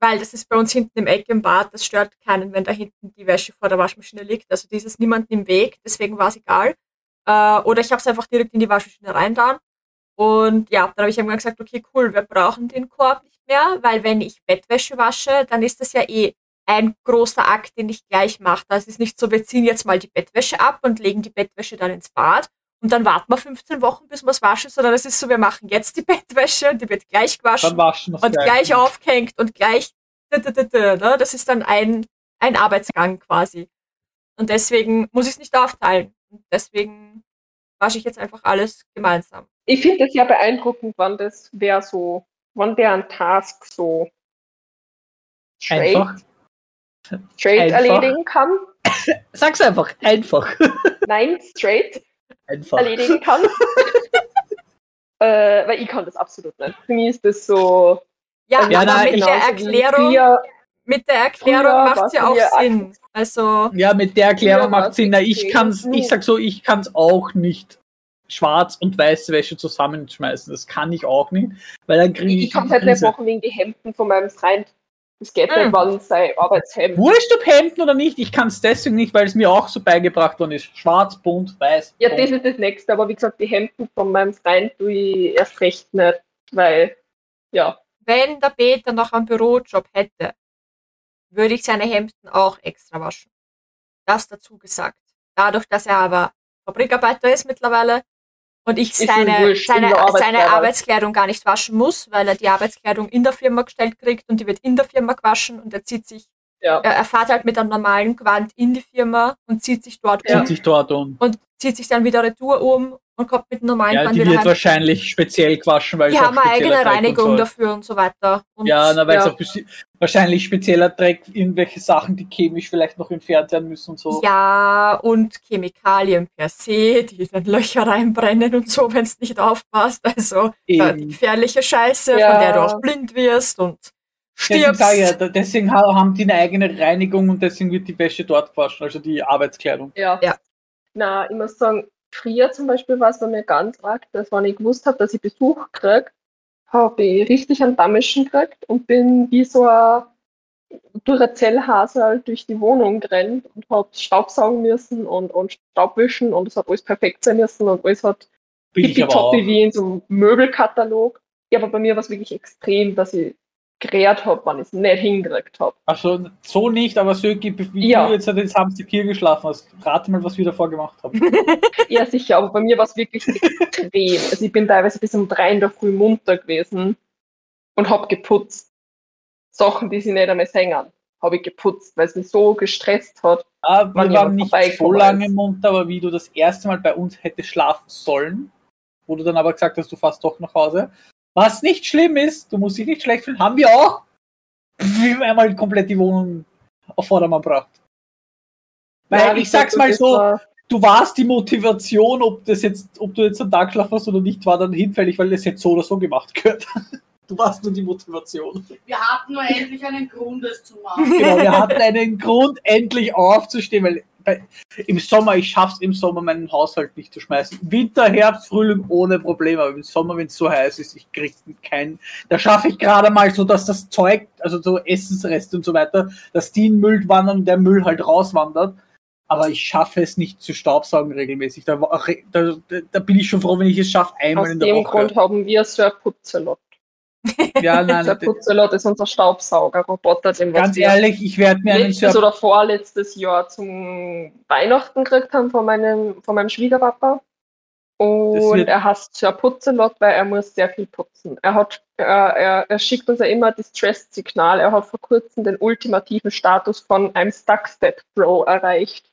weil das ist bei uns hinten im Eck im Bad, das stört keinen, wenn da hinten die Wäsche vor der Waschmaschine liegt. Also dieses niemanden im Weg, deswegen war es egal. Äh, oder ich habe es einfach direkt in die Waschmaschine reingetan. Und ja, dann habe ich irgendwann gesagt, okay, cool, wir brauchen den Korb nicht mehr, weil wenn ich Bettwäsche wasche, dann ist das ja eh ein großer Akt, den ich gleich mache. Das ist nicht so, wir ziehen jetzt mal die Bettwäsche ab und legen die Bettwäsche dann ins Bad und dann warten wir 15 Wochen, bis wir es waschen, sondern es ist so, wir machen jetzt die Bettwäsche und die wird gleich gewaschen und gleich aufgehängt und gleich, ne? das ist dann ein, ein Arbeitsgang quasi. Und deswegen muss ich es nicht aufteilen. Und deswegen wasche ich jetzt einfach alles gemeinsam. Ich finde es ja beeindruckend, wann das wer so, wann der ein Task so straight, Einfach. straight Einfach. erledigen kann. Sag's einfach, einfach. Nein, straight Einfach. erledigen kann. äh, weil ich kann das absolut nicht. Für mich ist das so. Ja, also Ja, aber nein, mit der genauso wie Erklärung, früher- mit der Erklärung macht war's ja auch Sinn. Also, Ja, mit der Erklärung macht war's Sinn. Na, ich kann's, ich sag so, ich kann's auch nicht schwarz und weiße Wäsche zusammenschmeißen. Das kann ich auch nicht, weil dann kriege Ich, ich, kann halt nicht machen wegen die Hemden von meinem Freund. Das geht Mhm. nicht, wann sein Arbeitshemd. Wurscht ob Hemden oder nicht, ich kann es deswegen nicht, weil es mir auch so beigebracht worden ist. Schwarz, bunt, weiß. Ja, bunt. das ist das nächste, aber wie gesagt, die Hemden von meinem Freund tue ich erst recht nicht, weil, ja. wenn der Peter noch einen Bürojob hätte, würde ich seine Hemden auch extra waschen. Das dazu gesagt. Dadurch, dass er aber Fabrikarbeiter ist mittlerweile und ich seine, wurscht, seine, seine. Arbeitskleidung gar nicht waschen muss, weil er die Arbeitskleidung in der Firma gestellt kriegt und die wird in der Firma gewaschen und er zieht sich, Ja. er, er fährt halt mit einem normalen Gewand in die Firma und zieht sich dort Zieht um sich dort um. und zieht sich dann wieder retour um und kommt mit einem normalen Ja, Gewand die wieder wird heim. wahrscheinlich speziell gewaschen, weil Die es auch haben eine eigene Dreck und Reinigung ist. dafür und so weiter. Und Ja, na, weil es Ja. auch besti- wahrscheinlich spezieller Dreck, irgendwelche Sachen, die chemisch vielleicht noch entfernt werden müssen und so. Ja, und Chemikalien per se, die dann Löcher reinbrennen und so, wenn es nicht aufpasst. Also äh, die gefährliche Scheiße, Ja. von der du auch blind wirst und Deswegen, stirbst. ich ja, deswegen ha- haben die eine eigene Reinigung und deswegen wird die Wäsche dort gewaschen, also die Arbeitskleidung. Ja. Ja. Na, ich muss sagen, früher zum Beispiel war es bei mir ganz arg, dass wenn ich gewusst habe, dass ich Besuch krieg, habe ich richtig einen Damischen gekriegt und bin wie so ein durch ein Zellhasel durch die Wohnung gerannt und habe Staubsaugen müssen und, und Staubwischen und es hat alles perfekt sein müssen und alles hat tippitoppi wie in so einem Möbelkatalog. Ja, aber bei mir war es wirklich extrem, dass ich gerät habe, wenn ich es nicht hingekriegt habe. Also so nicht, aber Söki, wie Ja. du jetzt den Samstag hier geschlafen hast, rate mal, was wir davor gemacht haben. Ja, sicher, aber bei mir war es wirklich extrem. Also ich bin teilweise bis um drei in der Früh munter gewesen und habe geputzt. Sachen, die sie nicht einmal singen, habe ich geputzt, weil es mich so gestresst hat. Ah, wir waren nicht so lange munter, aber wie du das erste Mal bei uns hättest schlafen sollen, wo du dann aber gesagt hast, du fährst doch nach Hause. Was nicht schlimm ist, du musst dich nicht schlecht fühlen, haben wir auch. Wie wir einmal komplett die Wohnung auf Vordermann gebracht. Weil Ja, ich sag's mal das so, war- du warst die Motivation, ob das jetzt, ob du jetzt einen Tag schlafen hast oder nicht, war dann hinfällig, weil das jetzt so oder so gemacht gehört. Du warst nur die Motivation. Wir hatten nur endlich einen Grund, es zu machen. Genau, wir hatten einen Grund, endlich aufzustehen, weil bei, im Sommer, ich schaff's im Sommer, meinen Haushalt nicht zu schmeißen. Winter, Herbst, Frühling ohne Probleme, aber im Sommer, wenn es so heiß ist, ich krieg keinen. Da schaffe ich gerade mal so, dass das Zeug, also so Essensreste und so weiter, dass die in Müll wandern und der Müll halt rauswandert. Aber ich schaffe es nicht zu staubsaugen regelmäßig. Da, da, da, bin ich schon froh, wenn ich es schaffe, einmal Aus in der dem Woche. Grund haben wir so Ja, Der nein, Putzelot ist unser Staubsaugerroboter, den ganz wir ehrlich, ich werde mir einen letztes oder vorletztes Jahr zum Weihnachten gekriegt haben von meinem, von meinem Schwiegerpapa. Und er hasst Putzelot, weil er muss sehr viel putzen. Er, hat, er, er, er schickt uns ja immer das Stress-Signal. Er hat vor kurzem den ultimativen Status von einem Stuckstep Pro erreicht.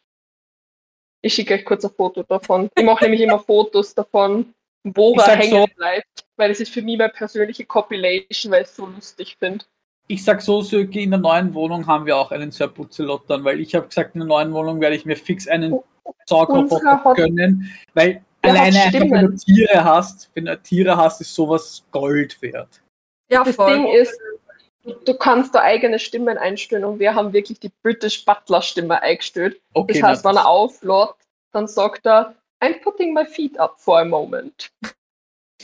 Ich schicke euch kurz ein Foto davon. Ich mache nämlich immer Fotos davon, er sag hängen so- bleibt, weil es ist für mich meine persönliche Compilation, weil ich es so lustig finde. Ich sag so, Söki, in der neuen Wohnung haben wir auch einen Sir Putzelot dann, weil ich habe gesagt, in der neuen Wohnung werde ich mir fix einen Saugroboter gönnen, weil alleine einfach, wenn du. Tiere hast, wenn du Tiere hast, ist sowas Gold wert. Ja, Das voll. Ding ist, du, kannst da eigene Stimmen einstellen und wir haben wirklich die British Butler Stimme eingestellt. Okay, Das heißt, wenn er auflädt, dann sagt er, I'm putting my feet up for a moment.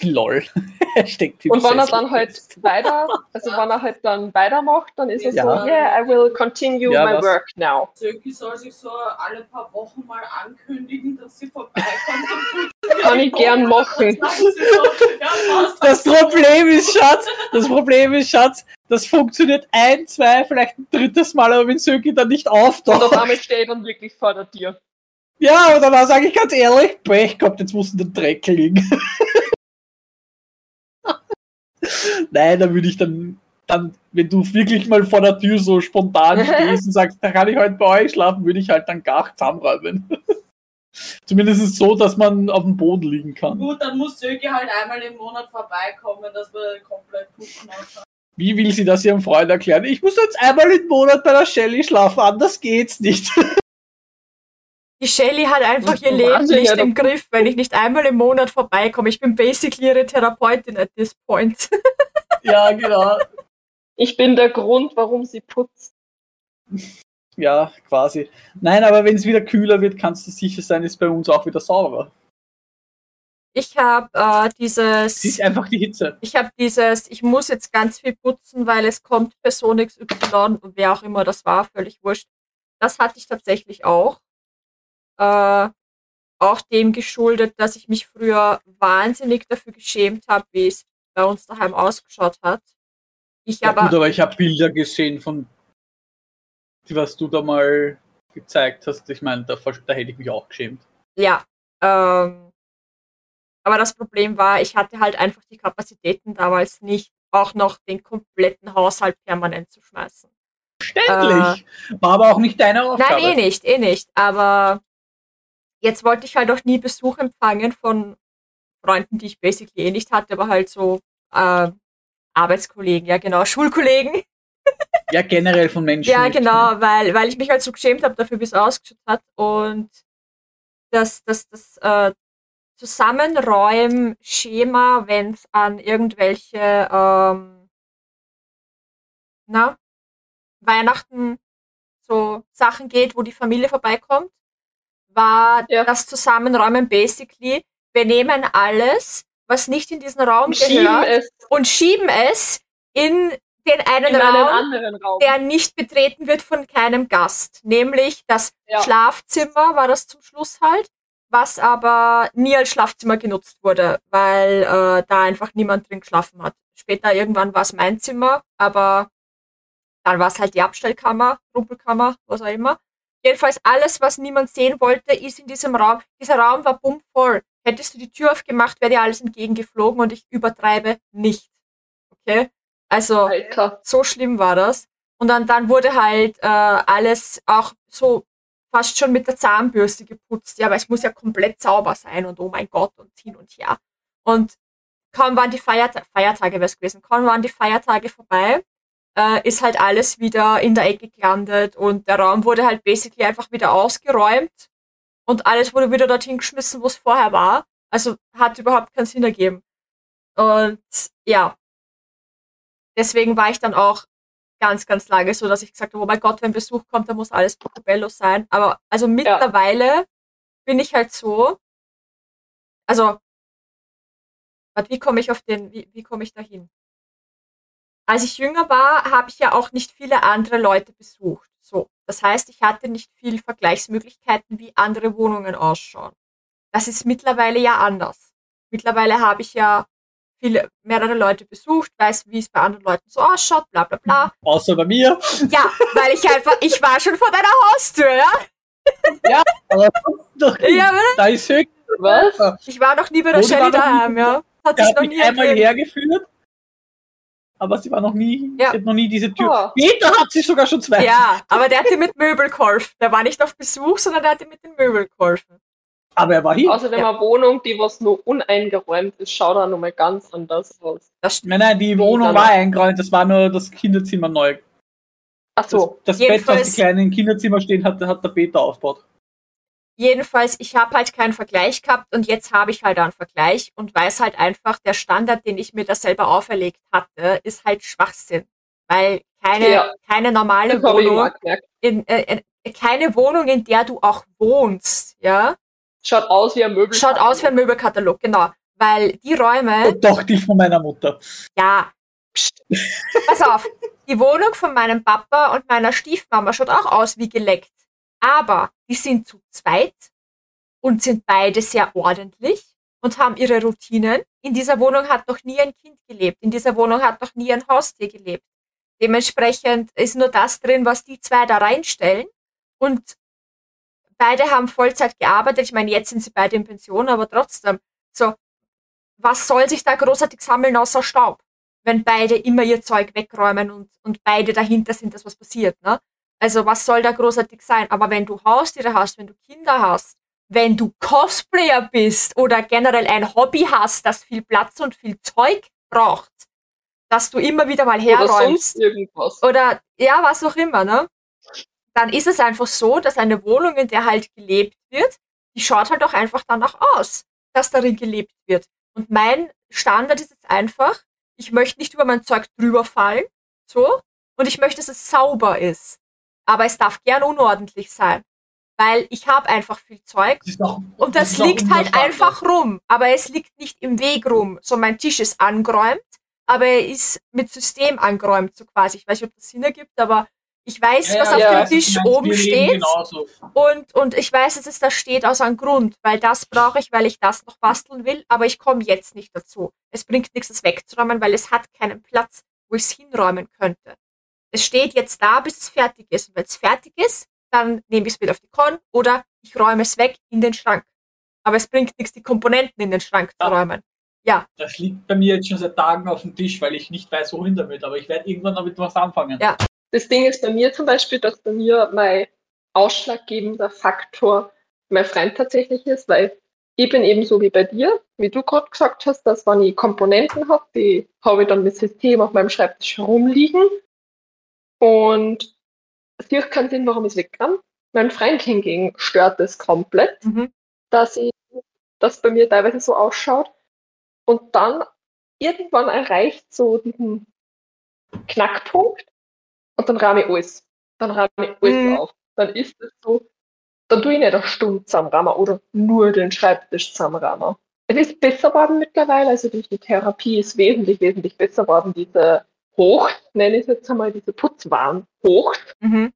lol. Und wenn er dann halt weiter, also wenn er halt dann weitermacht, dann ist er Ja. so, yeah, I will continue Ja, my was? work now. Söki soll sich so alle paar Wochen mal ankündigen, dass sie vorbeikommt. Kann ich gern machen. Das Problem ist, Schatz, das Problem ist, Schatz, das funktioniert ein, zwei, vielleicht ein drittes Mal, aber wenn Söki dann nicht Und auf auftaucht. einmal steht dann wirklich vor der Tür. Ja, und dann sage ich ganz ehrlich, Pech gehabt, jetzt muss in den Dreck liegen. Nein, da würde ich dann, dann, wenn du wirklich mal vor der Tür so spontan stehst und sagst, da kann ich heute bei euch schlafen, würde ich halt dann gar zusammenräumen. Zumindest so, dass man auf dem Boden liegen kann. Gut, dann muss Söki halt einmal im Monat vorbeikommen, dass wir komplett putzen machen. Wie will sie das ihrem Freund erklären? Ich muss jetzt einmal im Monat bei der Shelly schlafen, anders geht's nicht. Die Shelly hat einfach ihr Leben Wahnsinn, nicht ja, im Griff, wenn ich nicht einmal im Monat vorbeikomme. Ich bin basically ihre Therapeutin at this point. ja, genau. Ich bin der Grund, warum sie putzt. Ja, quasi. Nein, aber wenn es wieder kühler wird, kannst du sicher sein, ist bei uns auch wieder sauber. Ich habe äh, Es dieses, ist einfach die Hitze. ich habe dieses, ich muss jetzt ganz viel putzen, weil es kommt Person XY, wer auch immer das war, völlig wurscht. Das hatte ich tatsächlich auch. Äh, auch dem geschuldet, dass ich mich früher wahnsinnig dafür geschämt habe, wie es bei uns daheim ausgeschaut hat. Ich Ja, aber gut, aber ich habe Bilder gesehen von, was du da mal gezeigt hast. Ich meine, da, da hätte ich mich auch geschämt. Ja. Ähm, aber das Problem war, ich hatte halt einfach die Kapazitäten damals nicht, auch noch den kompletten Haushalt permanent zu schmeißen. Ständig! War aber auch nicht deine Aufgabe. Nein, eh nicht, eh nicht. Aber jetzt wollte ich halt auch nie Besuch empfangen von Freunden, die ich basically eh nicht hatte, aber halt so äh, Arbeitskollegen, ja genau, Schulkollegen. Ja, generell von Menschen. Ja, ne? genau, weil, weil ich mich halt so geschämt habe dafür, wie es ausgeschaut hat. Und das, das, das äh, Zusammenräumen-Schema, wenn es an irgendwelche ähm, na, Weihnachten so Sachen geht, wo die Familie vorbeikommt, war Ja. das Zusammenräumen basically, wir nehmen alles, was nicht in diesen Raum schieben gehört es. und schieben es in den einen in einen Raum, anderen Raum. der nicht betreten wird von keinem Gast. Nämlich das Ja. Schlafzimmer war das zum Schluss halt, was aber nie als Schlafzimmer genutzt wurde, weil äh, da einfach niemand drin geschlafen hat. Später irgendwann war es mein Zimmer, aber dann war es halt die Abstellkammer, Rumpelkammer, was auch immer. Jedenfalls alles, was niemand sehen wollte, ist in diesem Raum. Dieser Raum war bummvoll. Hättest du die Tür aufgemacht, wäre dir alles entgegengeflogen und ich übertreibe nicht. Okay? Also, Alter. so schlimm war das. Und dann, dann wurde halt äh, alles auch so fast schon mit der Zahnbürste geputzt, ja, weil es muss ja komplett sauber sein und oh mein Gott und hin und her. Und kaum waren die Feierta Feiertage, wäre es gewesen, kaum waren die Feiertage vorbei, äh, ist halt alles wieder in der Ecke gelandet und der Raum wurde halt basically einfach wieder ausgeräumt und alles wurde wieder dorthin geschmissen, wo es vorher war. Also hat überhaupt keinen Sinn ergeben. Und ja, deswegen war ich dann auch ganz, ganz lange so, dass ich gesagt habe, oh mein Gott, wenn Besuch kommt, dann muss alles picobello sein. Aber also mittlerweile bin ich halt so, also, wie komme ich auf den, wie, wie komme ich da hin? Als ich jünger war, habe ich ja auch nicht viele andere Leute besucht. So, das heißt, ich hatte nicht viel Vergleichsmöglichkeiten, wie andere Wohnungen ausschauen. Das ist mittlerweile ja anders. Mittlerweile habe ich ja viele, mehrere Leute besucht, weiß, wie es bei anderen Leuten so ausschaut, bla bla bla. Außer bei mir. Ja, weil ich einfach, ich war schon vor deiner Haustür, ja? Aber doch, Ja, da ist höchst. Was? Ich war noch nie bei der Shelly daheim, nie- ja. Hat sich noch mich nie einmal hergeführt, aber sie war noch nie, Ja. sie hat noch nie diese Tür. Oh. Peter hat sie sogar schon zwei. Ja, aber der hat dir mit Möbel geholfen. Der war nicht auf Besuch, sondern der hat dir mit den Möbeln geholfen. Aber er war hier. Außerdem Ja. eine Wohnung, die was nur uneingeräumt ist, schaut auch nochmal ganz anders aus. Das. Nein, nein, die Wohnung war eingeräumt, das war nur das Kinderzimmer neu. Ach so. Das, das Bett, was die Kleinen im Kinderzimmer stehen hatte, hat der Peter aufgebaut. Jedenfalls, ich habe halt keinen Vergleich gehabt und jetzt habe ich halt einen Vergleich und weiß halt einfach, der Standard, den ich mir da selber auferlegt hatte, ist halt Schwachsinn. Weil keine, Ja. keine normale Wohnung, auch gemerkt. in, äh, äh, keine Wohnung, in der du auch wohnst, ja, Schaut aus wie ein Möbel. schaut aus wie ein Möbelkatalog, genau. Weil die Räume, Und doch die von meiner Mutter. ja, pass auf, die Wohnung von meinem Papa und meiner Stiefmama schaut auch aus wie geleckt. Aber die sind zu zweit und sind beide sehr ordentlich und haben ihre Routinen. In dieser Wohnung hat noch nie ein Kind gelebt. In dieser Wohnung hat noch nie ein Haustier gelebt. Dementsprechend ist nur das drin, was die zwei da reinstellen. Und beide haben Vollzeit gearbeitet. Ich meine, jetzt sind sie beide in Pension, aber trotzdem. So, was soll sich da großartig sammeln außer Staub? Wenn beide immer ihr Zeug wegräumen und, und beide dahinter sind, dass was passiert, ne? Also, was soll da großartig sein? Aber wenn du Haustiere hast, wenn du Kinder hast, wenn du Cosplayer bist oder generell ein Hobby hast, das viel Platz und viel Zeug braucht, dass du immer wieder mal Oder herräumst sonst irgendwas. oder ja, was auch immer, ne? Dann ist es einfach so, dass eine Wohnung, in der halt gelebt wird, die schaut halt auch einfach danach aus, dass darin gelebt wird. Und mein Standard ist jetzt einfach, ich möchte nicht über mein Zeug drüber fallen, so, und ich möchte, dass es sauber ist. Aber es darf gern unordentlich sein, weil ich habe einfach viel Zeug Das auch, und das, auch liegt halt einfach rum. Aber es liegt nicht im Weg rum. So, mein Tisch ist angeräumt, aber er ist mit System angeräumt, so quasi. Ich weiß nicht, ob das Sinn ergibt, aber ich weiß, Ja, was ja, auf ja, dem Tisch oben steht. Und, und ich weiß, dass es da steht aus einem Grund, weil das brauche ich, weil ich das noch basteln will, aber ich komme jetzt nicht dazu. Es bringt nichts, es wegzuräumen, weil es hat keinen Platz, wo ich es hinräumen könnte. Es steht jetzt da, bis es fertig ist. Und wenn es fertig ist, dann nehme ich es wieder auf die Con oder ich räume es weg in den Schrank. Aber es bringt nichts, die Komponenten in den Schrank zu Ja. räumen. Das liegt bei mir jetzt schon seit Tagen auf dem Tisch, weil ich nicht weiß, wohin damit. Aber ich werde irgendwann damit was anfangen. Ja. Das Ding ist bei mir zum Beispiel, dass bei mir mein ausschlaggebender Faktor mein Freund tatsächlich ist, weil ich bin eben so wie bei dir, wie du gerade gesagt hast, dass wenn ich Komponenten habe, die habe ich dann mit System auf meinem Schreibtisch herumliegen und es macht keinen Sinn, warum ich es wegkram. Mein Freund hingegen stört es komplett, Mhm. dass ich das bei mir teilweise so ausschaut und dann irgendwann erreicht so diesen Knackpunkt und dann rahme ich alles. Dann rahme ich alles Mhm. auf. Dann ist es so, dann tue ich nicht eine Stunde zusammenrahmen oder nur den Schreibtisch zusammenrahmen. Es ist besser geworden mittlerweile, also durch die Therapie ist wesentlich, wesentlich besser geworden, diese hoch, nenne ich es jetzt einmal, diese Putzwaren hoch, Mhm.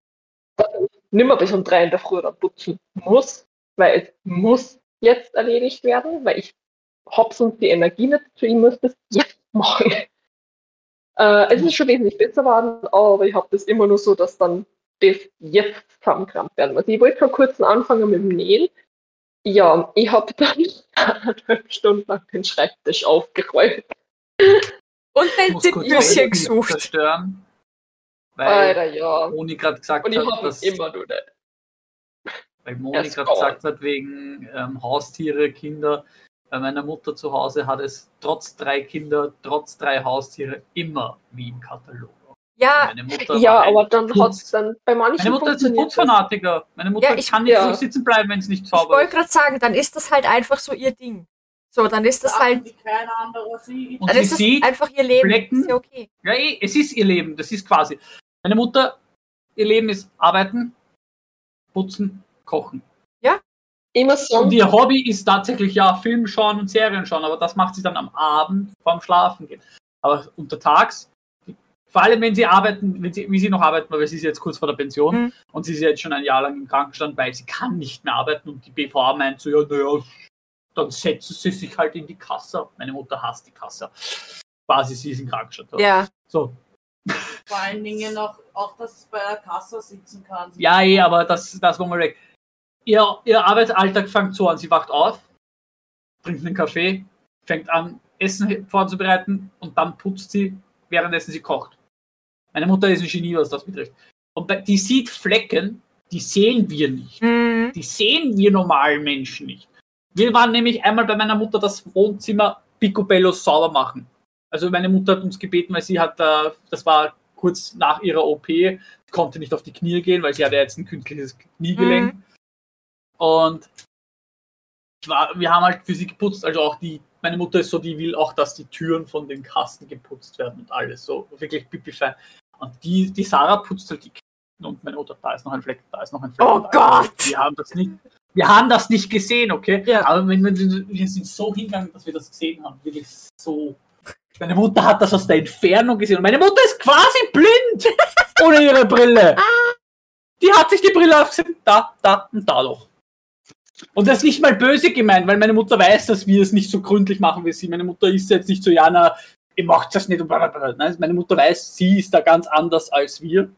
nimmer bis um drei in der Früh dann putzen muss, weil es muss jetzt erledigt werden, weil ich hab sonst die Energie nicht dazu, ich muss das jetzt machen. Äh, es ist schon wesentlich besser geworden, aber ich habe das immer nur so, dass dann das jetzt zusammengekramt werden muss. Ich wollte vor kurzem anfangen mit dem Nähen. Ja, ich habe dann eineinhalb Stunden lang den Schreibtisch aufgeräumt. Und dein muss kurz Tippchen die gesucht. zerstören. Weil Alter, ja. Moni gerade gesagt Und ich hat, dass, immer nur nicht. weil Moni gerade gesagt hat, wegen ähm, Haustiere, Kinder. Bei meiner Mutter zu Hause hat es trotz drei Kinder, trotz drei Haustiere immer wie im Katalog. Ja, Ja, aber dann hat es dann bei manchen Meine Mutter ist ein. Putzfanatiker. Meine Mutter Ja, ich- kann nicht ja. so sitzen bleiben, wenn es nicht ich sauber wollte ist. gerade sagen, dann ist das halt einfach so ihr Ding. So, dann ist das halt, sie. Und dann sie ist das sieht einfach ihr Leben. Flecken. Ist ja okay. Ja, eh, es ist ihr Leben. Das ist quasi. Meine Mutter, ihr Leben ist arbeiten, putzen, kochen. Immer Und so. ihr Hobby ist tatsächlich ja Film schauen und Serien schauen, aber das macht sie dann am Abend vorm Schlafen gehen. Aber untertags, vor allem wenn sie arbeiten, wenn sie, wie sie noch arbeiten, weil sie ist jetzt kurz vor der Pension Mhm. und sie ist jetzt schon ein Jahr lang im Krankenstand, weil sie kann nicht mehr arbeiten und die BVA meint so, ja, naja, dann setzen sie sich halt in die Kasse. Meine Mutter hasst die Kasse. Quasi, sie ist im Krankenstand. Ja, So, Vor allen Dingen auch, auch dass es bei der Kasse sitzen kann. Ja, eh, aber das, das war mal weg. Ihr, ihr Arbeitsalltag fängt so an, sie wacht auf, trinkt einen Kaffee, fängt an, Essen vorzubereiten und dann putzt sie, währenddessen sie kocht. Meine Mutter ist ein Genie, was das betrifft. Und die sieht Flecken, die sehen wir nicht. mhm. Die sehen wir normalen Menschen nicht. Wir waren nämlich einmal bei meiner Mutter das Wohnzimmer picobello sauber machen. Also meine Mutter hat uns gebeten, weil sie hat, äh, das war kurz nach ihrer OP, konnte nicht auf die Knie gehen, weil sie hatte jetzt ein künstliches Kniegelenk. Und ich war, wir haben halt für sie geputzt, also auch die, meine Mutter ist so, die will auch, dass die Türen von den Kasten geputzt werden und alles, so wirklich pipi fein. Und die, die Sarah putzt halt die Kasten und meine Mutter, da ist noch ein Fleck, da ist noch ein Fleck. Oh Gott! Wir haben das nicht, wir haben das nicht gesehen, okay? Ja. Aber wir sind so hingegangen, dass wir das gesehen haben, wirklich so. Meine Mutter hat das aus der Entfernung gesehen und meine Mutter ist quasi blind ohne ihre Brille. Die hat sich die Brille aufgesetzt, da, da und da doch. Und das ist nicht mal böse gemeint, weil meine Mutter weiß, dass wir es nicht so gründlich machen wie sie. Meine Mutter ist jetzt nicht so, Jana, ihr macht das nicht und blablabla. Nein, meine Mutter weiß, sie ist da ganz anders als wir.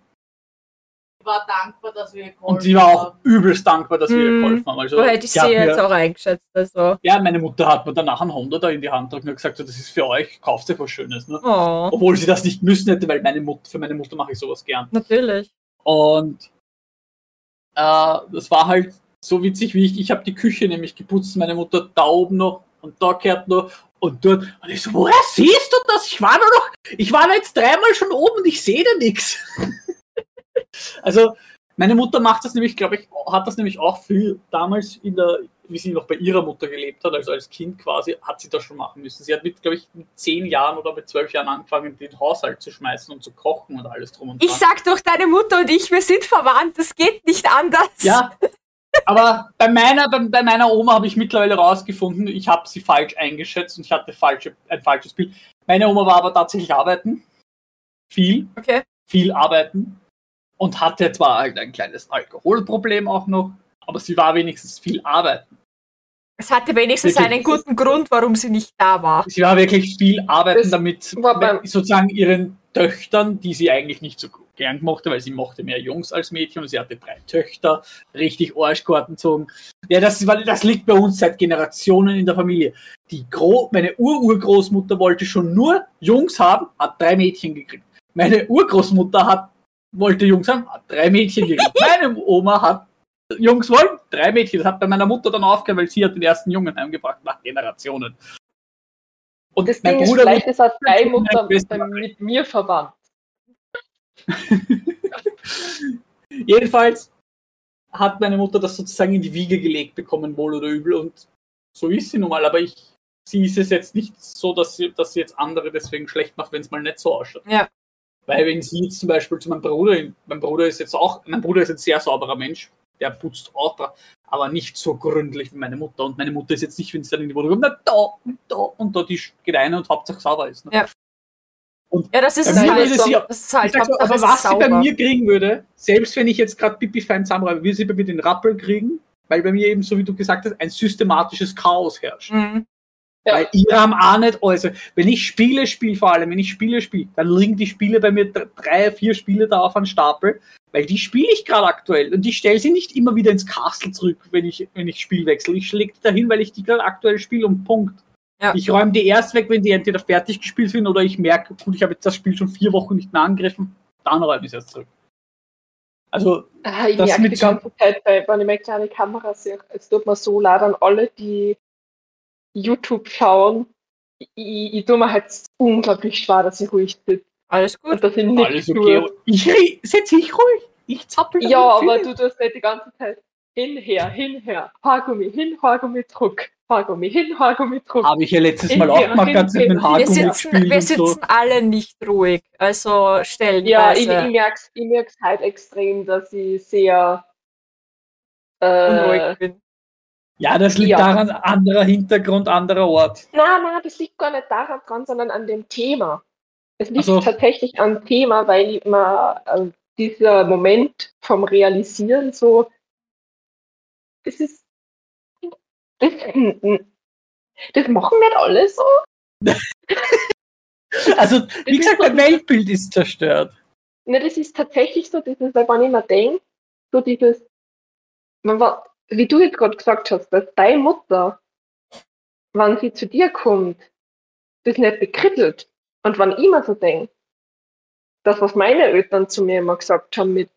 War dankbar, dass wir geholfen Und sie war auch haben. übelst dankbar, dass wir ihr Mhm. geholfen haben. Also, so hätte ich sie mir- jetzt auch eingeschätzt. Also, Ja, meine Mutter hat mir danach einen Honda da in die Hand gedrückt und gesagt, so, das ist für euch, kauft euch was Schönes. Ne? oh, Obwohl sie das nicht müssen hätte, weil meine Mutter, für meine Mutter mache ich sowas gern. natürlich. Und äh, das war halt so witzig, wie ich, ich habe die Küche nämlich geputzt, meine Mutter da oben noch und da kehrt noch und dort. Und ich so, woher siehst du das? Ich war da noch, ich war da jetzt dreimal schon oben und ich sehe da nichts. Also, meine Mutter macht das nämlich, glaube ich, hat das nämlich auch viel damals in der, wie sie noch bei ihrer Mutter gelebt hat, also als Kind quasi, hat sie das schon machen müssen. Sie hat mit, glaube ich, mit zehn Jahren oder mit zwölf Jahren angefangen, den Haushalt zu schmeißen und zu kochen und alles drum und Ich dran. sag doch, deine Mutter und ich, wir sind verwandt. Das geht nicht anders. Ja, aber bei meiner, bei, bei meiner Oma habe ich mittlerweile rausgefunden, ich habe sie falsch eingeschätzt und ich hatte falsche, ein falsches Bild. Meine Oma war aber tatsächlich arbeiten. Viel, Okay. viel arbeiten. Und hatte zwar halt ein kleines Alkoholproblem auch noch, aber sie war wenigstens viel arbeiten. Es hatte wenigstens Wirklich. einen guten Grund, warum sie nicht da war. Sie war wirklich viel arbeiten, Das damit sozusagen ihren Töchtern, die sie eigentlich nicht so gern mochte, weil sie mochte mehr Jungs als Mädchen und sie hatte drei Töchter, richtig Arschkarten gezogen. Ja, das, das liegt bei uns seit Generationen in der Familie. Die Gro meine Ururgroßmutter wollte schon nur Jungs haben, hat drei Mädchen gekriegt. Meine Urgroßmutter hat, wollte Jungs haben, hat drei Mädchen gekriegt. Meine Oma hat Jungs wollen, drei Mädchen. Das hat bei meiner Mutter dann aufgehört, weil sie hat den ersten Jungen heimgebracht nach Generationen. Und Das mein Ding ist, Bruder vielleicht ist auch deine Meine Mutter Schwester- bei- mit mir verwandt. Jedenfalls hat meine Mutter das sozusagen in die Wiege gelegt bekommen, wohl oder übel. Und so ist sie nun mal. Aber ich, sie ist es jetzt nicht so, dass sie, dass sie jetzt andere deswegen schlecht macht, wenn es mal nicht so ausschaut. Ja. Weil wenn sie jetzt zum Beispiel zu meinem Bruder, mein Bruder ist jetzt auch, mein Bruder ist ein sehr sauberer Mensch, der putzt auch, aber nicht so gründlich wie meine Mutter. Und meine Mutter ist jetzt nicht, wenn sie dann in die Wohnung kommt, na da und da und da, die geht rein und Hauptsache sauber ist. Ne? Ja. Ja, das ist es halt. würde sie- Das ist halt so, aber was sie bei mir kriegen würde, selbst wenn ich jetzt gerade Pipi-Fan zusammenreibe, würde sie bei mir den Rappel kriegen, weil bei mir eben, so wie du gesagt hast, ein systematisches Chaos herrscht. Mhm. Ja. Weil ihr haben auch nicht, also wenn ich Spiele spiele, vor allem wenn ich Spiele spiele, dann liegen die Spiele bei mir dr- drei, vier Spiele da auf einem Stapel, weil die spiele ich gerade aktuell und ich stelle sie nicht immer wieder ins Castle zurück, wenn ich, wenn ich Spiel wechsle. Ich schläge die dahin, weil ich die gerade aktuell spiele und Punkt. Ja. Ich räume die erst weg, wenn die entweder fertig gespielt sind oder ich merke, gut, ich habe jetzt das Spiel schon vier Wochen nicht mehr angegriffen, dann räume ich es erst zurück. Also, Ah, ich Das merke mit die ganze Zeit, wenn ich meine kleine Kamera sehe, es tut mir so leid an alle, die YouTube schauen. Ich, ich, ich tue mir halt unglaublich schwer, dass ich ruhig sitze Alles gut. und dass ich nichts alles okay. tue. Ich setze ich ruhig. Ich zappel. Ja, aber du tust nicht die ganze Zeit hinher, hinher, Haargummi hin, Haargummi zurück, Haargummi hin, Haargummi zurück. Habe ich ja letztes Mal auch gemacht, in ganz mit dem der- Wir Haargummi sitzen, wir und so. sitzen alle nicht ruhig. Also Ja, ich, stellenweise ich merke es halt extrem, dass ich sehr äh, unruhig bin. Ja, das liegt Ja. daran, anderer Hintergrund, anderer Ort. Nein, nein, das liegt gar nicht daran dran, sondern an dem Thema. Es liegt so. tatsächlich am Thema, weil immer äh, dieser Moment vom Realisieren so, das ist, das, das machen nicht alle so. Also, wie gesagt, so- mein Weltbild ist zerstört. Ne, das ist tatsächlich so, dieses, weil wenn ich mir denke, so dieses, man war, wie du jetzt gerade gesagt hast, dass deine Mutter, wenn sie zu dir kommt, das nicht bekrittelt. Und wenn ich mir so denke, das, was meine Eltern zu mir immer gesagt haben, mit,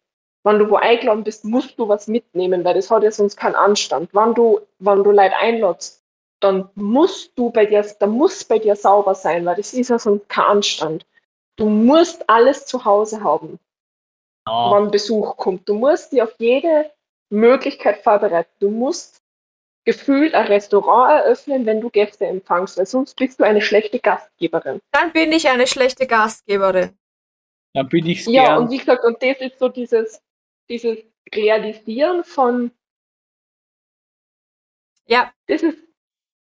wenn du wo eingeladen bist, musst du was mitnehmen, weil das hat ja sonst keinen Anstand. Wenn du, wenn du Leute einladst, dann musst du bei dir, da muss bei dir sauber sein, weil das ist ja sonst kein Anstand. Du musst alles zu Hause haben Ja. wann Besuch kommt. Du musst dich auf jede Möglichkeit vorbereiten. Du musst gefühlt ein Restaurant eröffnen, wenn du Gäste empfangst, weil sonst bist du eine schlechte Gastgeberin. Dann bin ich eine schlechte Gastgeberin. Dann bin ich's Ja, gern. und wie gesagt, und das ist so dieses, dieses Realisieren von, Ja, das ist,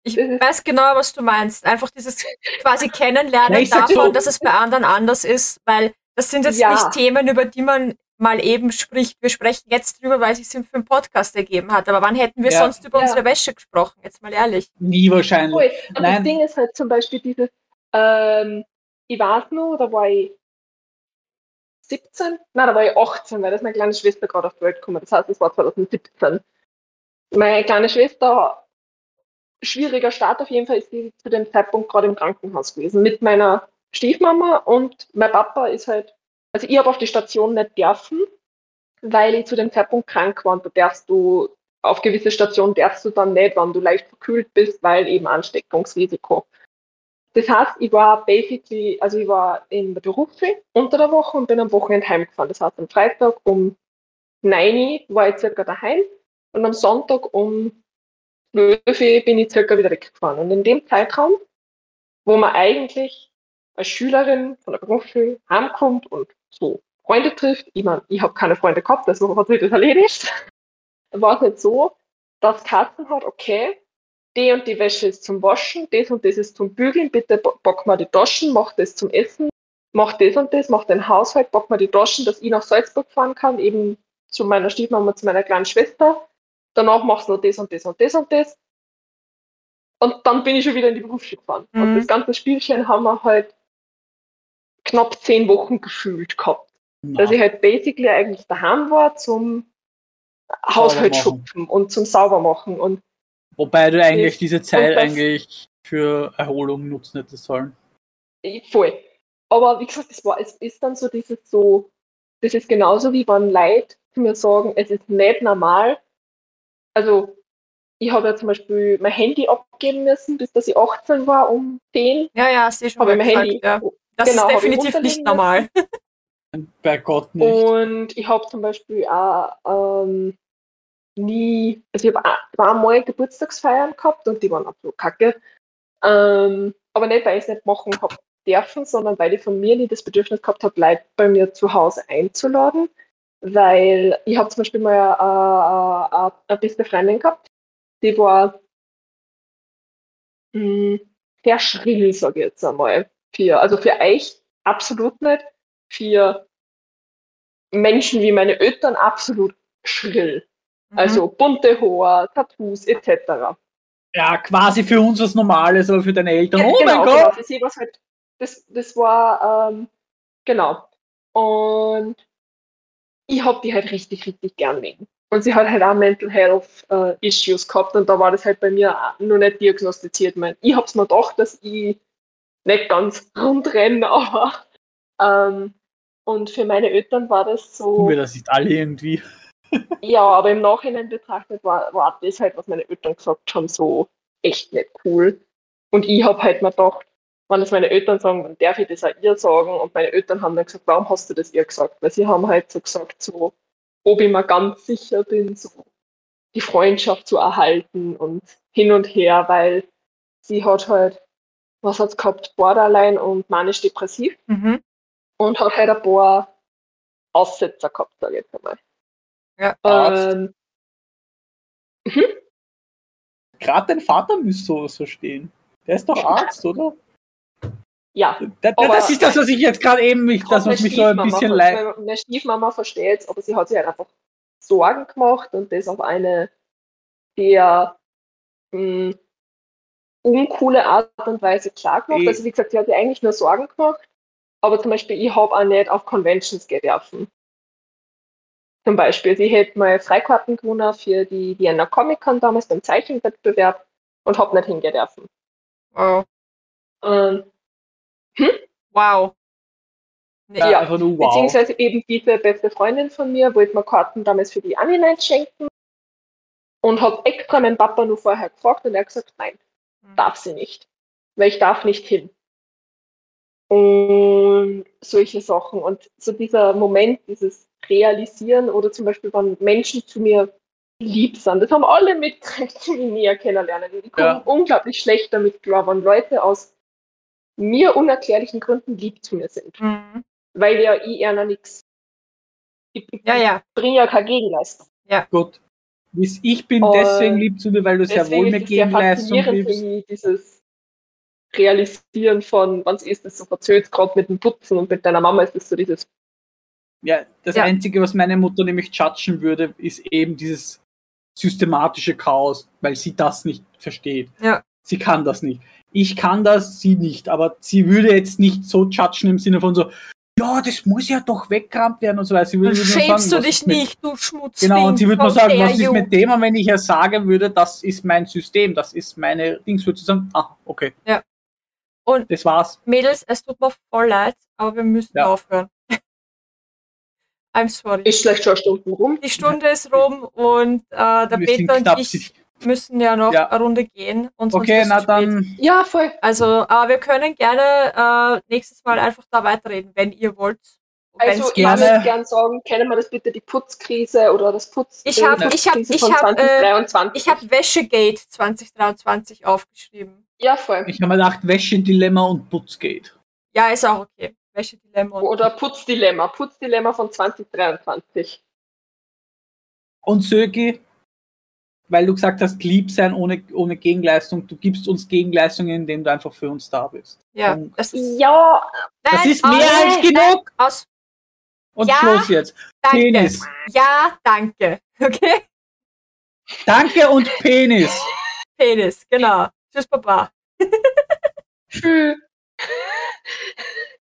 ich Das ist- weiß genau, was du meinst. Einfach dieses quasi Kennenlernen ich davon, so- dass es bei anderen anders ist, weil das sind jetzt Ja. nicht Themen, über die man mal eben spricht. Wir sprechen jetzt drüber, weil es sich für einen Podcast ergeben hat. Aber wann hätten wir Ja. sonst über Ja. unsere Wäsche gesprochen? Jetzt mal ehrlich. Nie wahrscheinlich. voll. Und Nein. das Ding ist halt zum Beispiel dieses, ähm, ich weiß nur, da war ich 17, nein, da war ich 18, weil das meine kleine Schwester gerade auf die Welt gekommen. Das heißt, es war 2017. Meine kleine Schwester, schwieriger Start auf jeden Fall, ist die zu dem Zeitpunkt gerade im Krankenhaus gewesen. Mit meiner Stiefmama und mein Papa ist halt, also ich habe auf die Station nicht dürfen, weil ich zu dem Zeitpunkt krank war und da darfst du, auf gewisse Stationen darfst du dann nicht, wenn du leicht verkühlt bist, weil eben Ansteckungsrisiko. Das heißt, ich war basically, also ich war in der Berufsschule unter der Woche und bin am Wochenende heimgefahren. Das heißt, am Freitag um 9 Uhr war ich circa daheim und am Sonntag um 12 Uhr bin ich circa wieder weggefahren. Und in dem Zeitraum, wo man eigentlich als Schülerin von der Berufsschule heimkommt und so Freunde trifft, ich meine, ich habe keine Freunde gehabt, also hat sich das erledigt, war es nicht so, dass Katzen hat, okay, die und die Wäsche ist zum Waschen, das und das ist zum Bügeln, bitte bock mal die Taschen, mach das zum Essen, mach das und das, mach den Haushalt, bock mal die Taschen, dass ich nach Salzburg fahren kann, eben zu meiner Stiefmama, zu meiner kleinen Schwester. Danach machst du noch das und das und das und das. Und dann bin ich schon wieder in die Berufsschule gefahren. Mhm. Und das ganze Spielchen haben wir halt knapp zehn Wochen gefühlt gehabt. Na, Dass ich halt basically eigentlich daheim war zum Haushalt schupfen und zum Saubermachen. Und Wobei du eigentlich Ich- diese Zeit eigentlich für Erholung nutzen hättest sollen. ich- voll. Aber wie gesagt, es, war, es ist dann so dieses so, das ist genauso wie wenn Leute zu mir sagen, es ist nicht normal. Also, ich habe ja zum Beispiel mein Handy abgeben müssen, bis dass ich 18 war, um 10. Ja, ja, du schon Habe mein gesagt. Handy. Ja. Das Genau, ist definitiv nicht normal. Bei Gott nicht. Und ich habe zum Beispiel auch ähm, nie, also ich habe zweimal Geburtstagsfeiern gehabt und die waren absolut kacke. Ähm, aber nicht, weil ich es nicht machen habe dürfen, sondern weil ich von mir nie das Bedürfnis gehabt habe, Leute bei mir zu Hause einzuladen. Weil ich habe zum Beispiel mal äh, äh, eine beste Freundin gehabt, die war mh, sehr schrill, sage ich jetzt einmal. Für, also für euch absolut nicht. Für Menschen wie meine Eltern absolut schrill. Mhm. Also bunte Haare, Tattoos etc. Ja, quasi für uns was Normales, aber für deine Eltern. oh genau, mein genau, Gott! für sie war's halt, das, das war, ähm, genau. Und ich hab die halt richtig, richtig gern wegen. Und sie hat halt auch Mental Health äh, Issues gehabt und da war das halt bei mir auch noch nicht diagnostiziert. Ich, mein, ich hab's mir gedacht, dass ich nicht ganz rund renne, aber ähm, und für meine Eltern war das so. Wir das nicht alle irgendwie. Ja, aber im Nachhinein betrachtet war, war das halt, was meine Eltern gesagt haben, so echt nicht cool. Und ich habe halt mir gedacht, wenn das meine Eltern sagen, dann darf ich das auch ihr sagen. Und meine Eltern haben dann gesagt, warum hast du das ihr gesagt? Weil sie haben halt so gesagt, so, ob ich mir ganz sicher bin, so die Freundschaft zu erhalten und hin und her, weil sie hat halt, was hat's gehabt, Borderline und manisch-depressiv Mhm. und hat halt ein paar Aussetzer gehabt, sage ich jetzt einmal. Ja. Arzt. Ähm, Gerade dein Vater müsste so, so stehen. Der ist doch Arzt, oder? ja, Da, Aber- das ist das, was ich jetzt gerade eben, mich, das, was mich so ein bisschen leid. Meine, Stiefmama versteht aber sie hat sich halt einfach Sorgen gemacht und das auf eine sehr mh, uncoole Art und Weise klar gemacht. Eh. Also wie gesagt, sie hat sich eigentlich nur Sorgen gemacht, aber zum Beispiel ich habe auch nicht auf Conventions gehen dürfen. Zum Beispiel, sie hätte mal Freikarten gewonnen für die Vienna Comic Con damals beim Zeichenwettbewerb und habe nicht hingehen dürfen. Wow. Ähm, Wow. Nee, Ja. Einfach nur wow. Beziehungsweise eben diese beste Freundin von mir wollte mir Karten damals für die Anime schenken und habe extra meinen Papa nur vorher gefragt und er hat gesagt, nein. Darf sie nicht, weil ich darf nicht hin. Und solche Sachen. Und so dieser Moment, dieses Realisieren oder zum Beispiel, wenn Menschen zu mir lieb sind, das haben alle mitgekriegt, die mich näher kennenlernen. Und ich komme Ja. unglaublich schlecht damit klar, wenn Leute aus mir unerklärlichen Gründen lieb zu mir sind Mhm. weil ja ich eher noch nichts. Ich, ich Ja, ja. bringe ja keine Gegenleistung. Gut. Ich bin Und deswegen lieb zu dir, weil du sehr wohl sehr Gegenleistung mich, dieses Realisieren von, wann ist das so verzögert, gerade mit dem Putzen und mit deiner Mama ist das so dieses, Ja, das Ja. Einzige, was meine Mutter nämlich judgen würde, ist eben dieses systematische Chaos, weil sie das nicht versteht. Ja. Sie kann das nicht. Ich kann das, sie nicht. Aber sie würde jetzt nicht so judgen im Sinne von so, ja, das muss ja doch weggerammt werden und so weiter. Sie würde schämst sagen, du dich nicht, du Schmutz. Genau, und sie würde nur sagen, was ist mit dem? Und wenn ich ja sagen würde, das ist mein System, das ist meine Dings, würde sie sagen, ah, okay. Ja. Und- das war's. Mädels, es tut mir voll leid, aber wir müssen Ja. aufhören. I'm sorry. ist vielleicht schon Stunden rum. Die Stunde ist rum und äh, der Wir sind Peter knapp und ich müssen ja noch Ja. eine Runde gehen. Und sonst Okay, na dann. Ja, voll. Also, aber wir können gerne äh, nächstes Mal einfach da weiterreden, wenn ihr wollt. Also Wenn's ich gerne- würde gern sagen, kennen wir das bitte die Putzkrise oder das Putz Ich hab- äh, ich hab- Putzkrise ich von hab, äh, 2023. Ich habe Wäschegate 2023 aufgeschrieben. ja, voll. Ich habe mir gedacht, Wäschedilemma und Putzgate. Ja, ist auch okay. Wäschedilemma. Oder Putzdilemma. Putzdilemma von 2023. Und Söki, weil du gesagt hast, lieb sein ohne, ohne Gegenleistung, du gibst uns Gegenleistungen, indem du einfach für uns da bist. Ja, Punkt. das ist. Ja, Das Nein, ist mehr aus, als genug! Aus. Und Ja. Schluss jetzt. Danke. Penis. Ja, danke. Okay? Danke und Penis. Penis, genau. Tschüss, Papa. tschüss.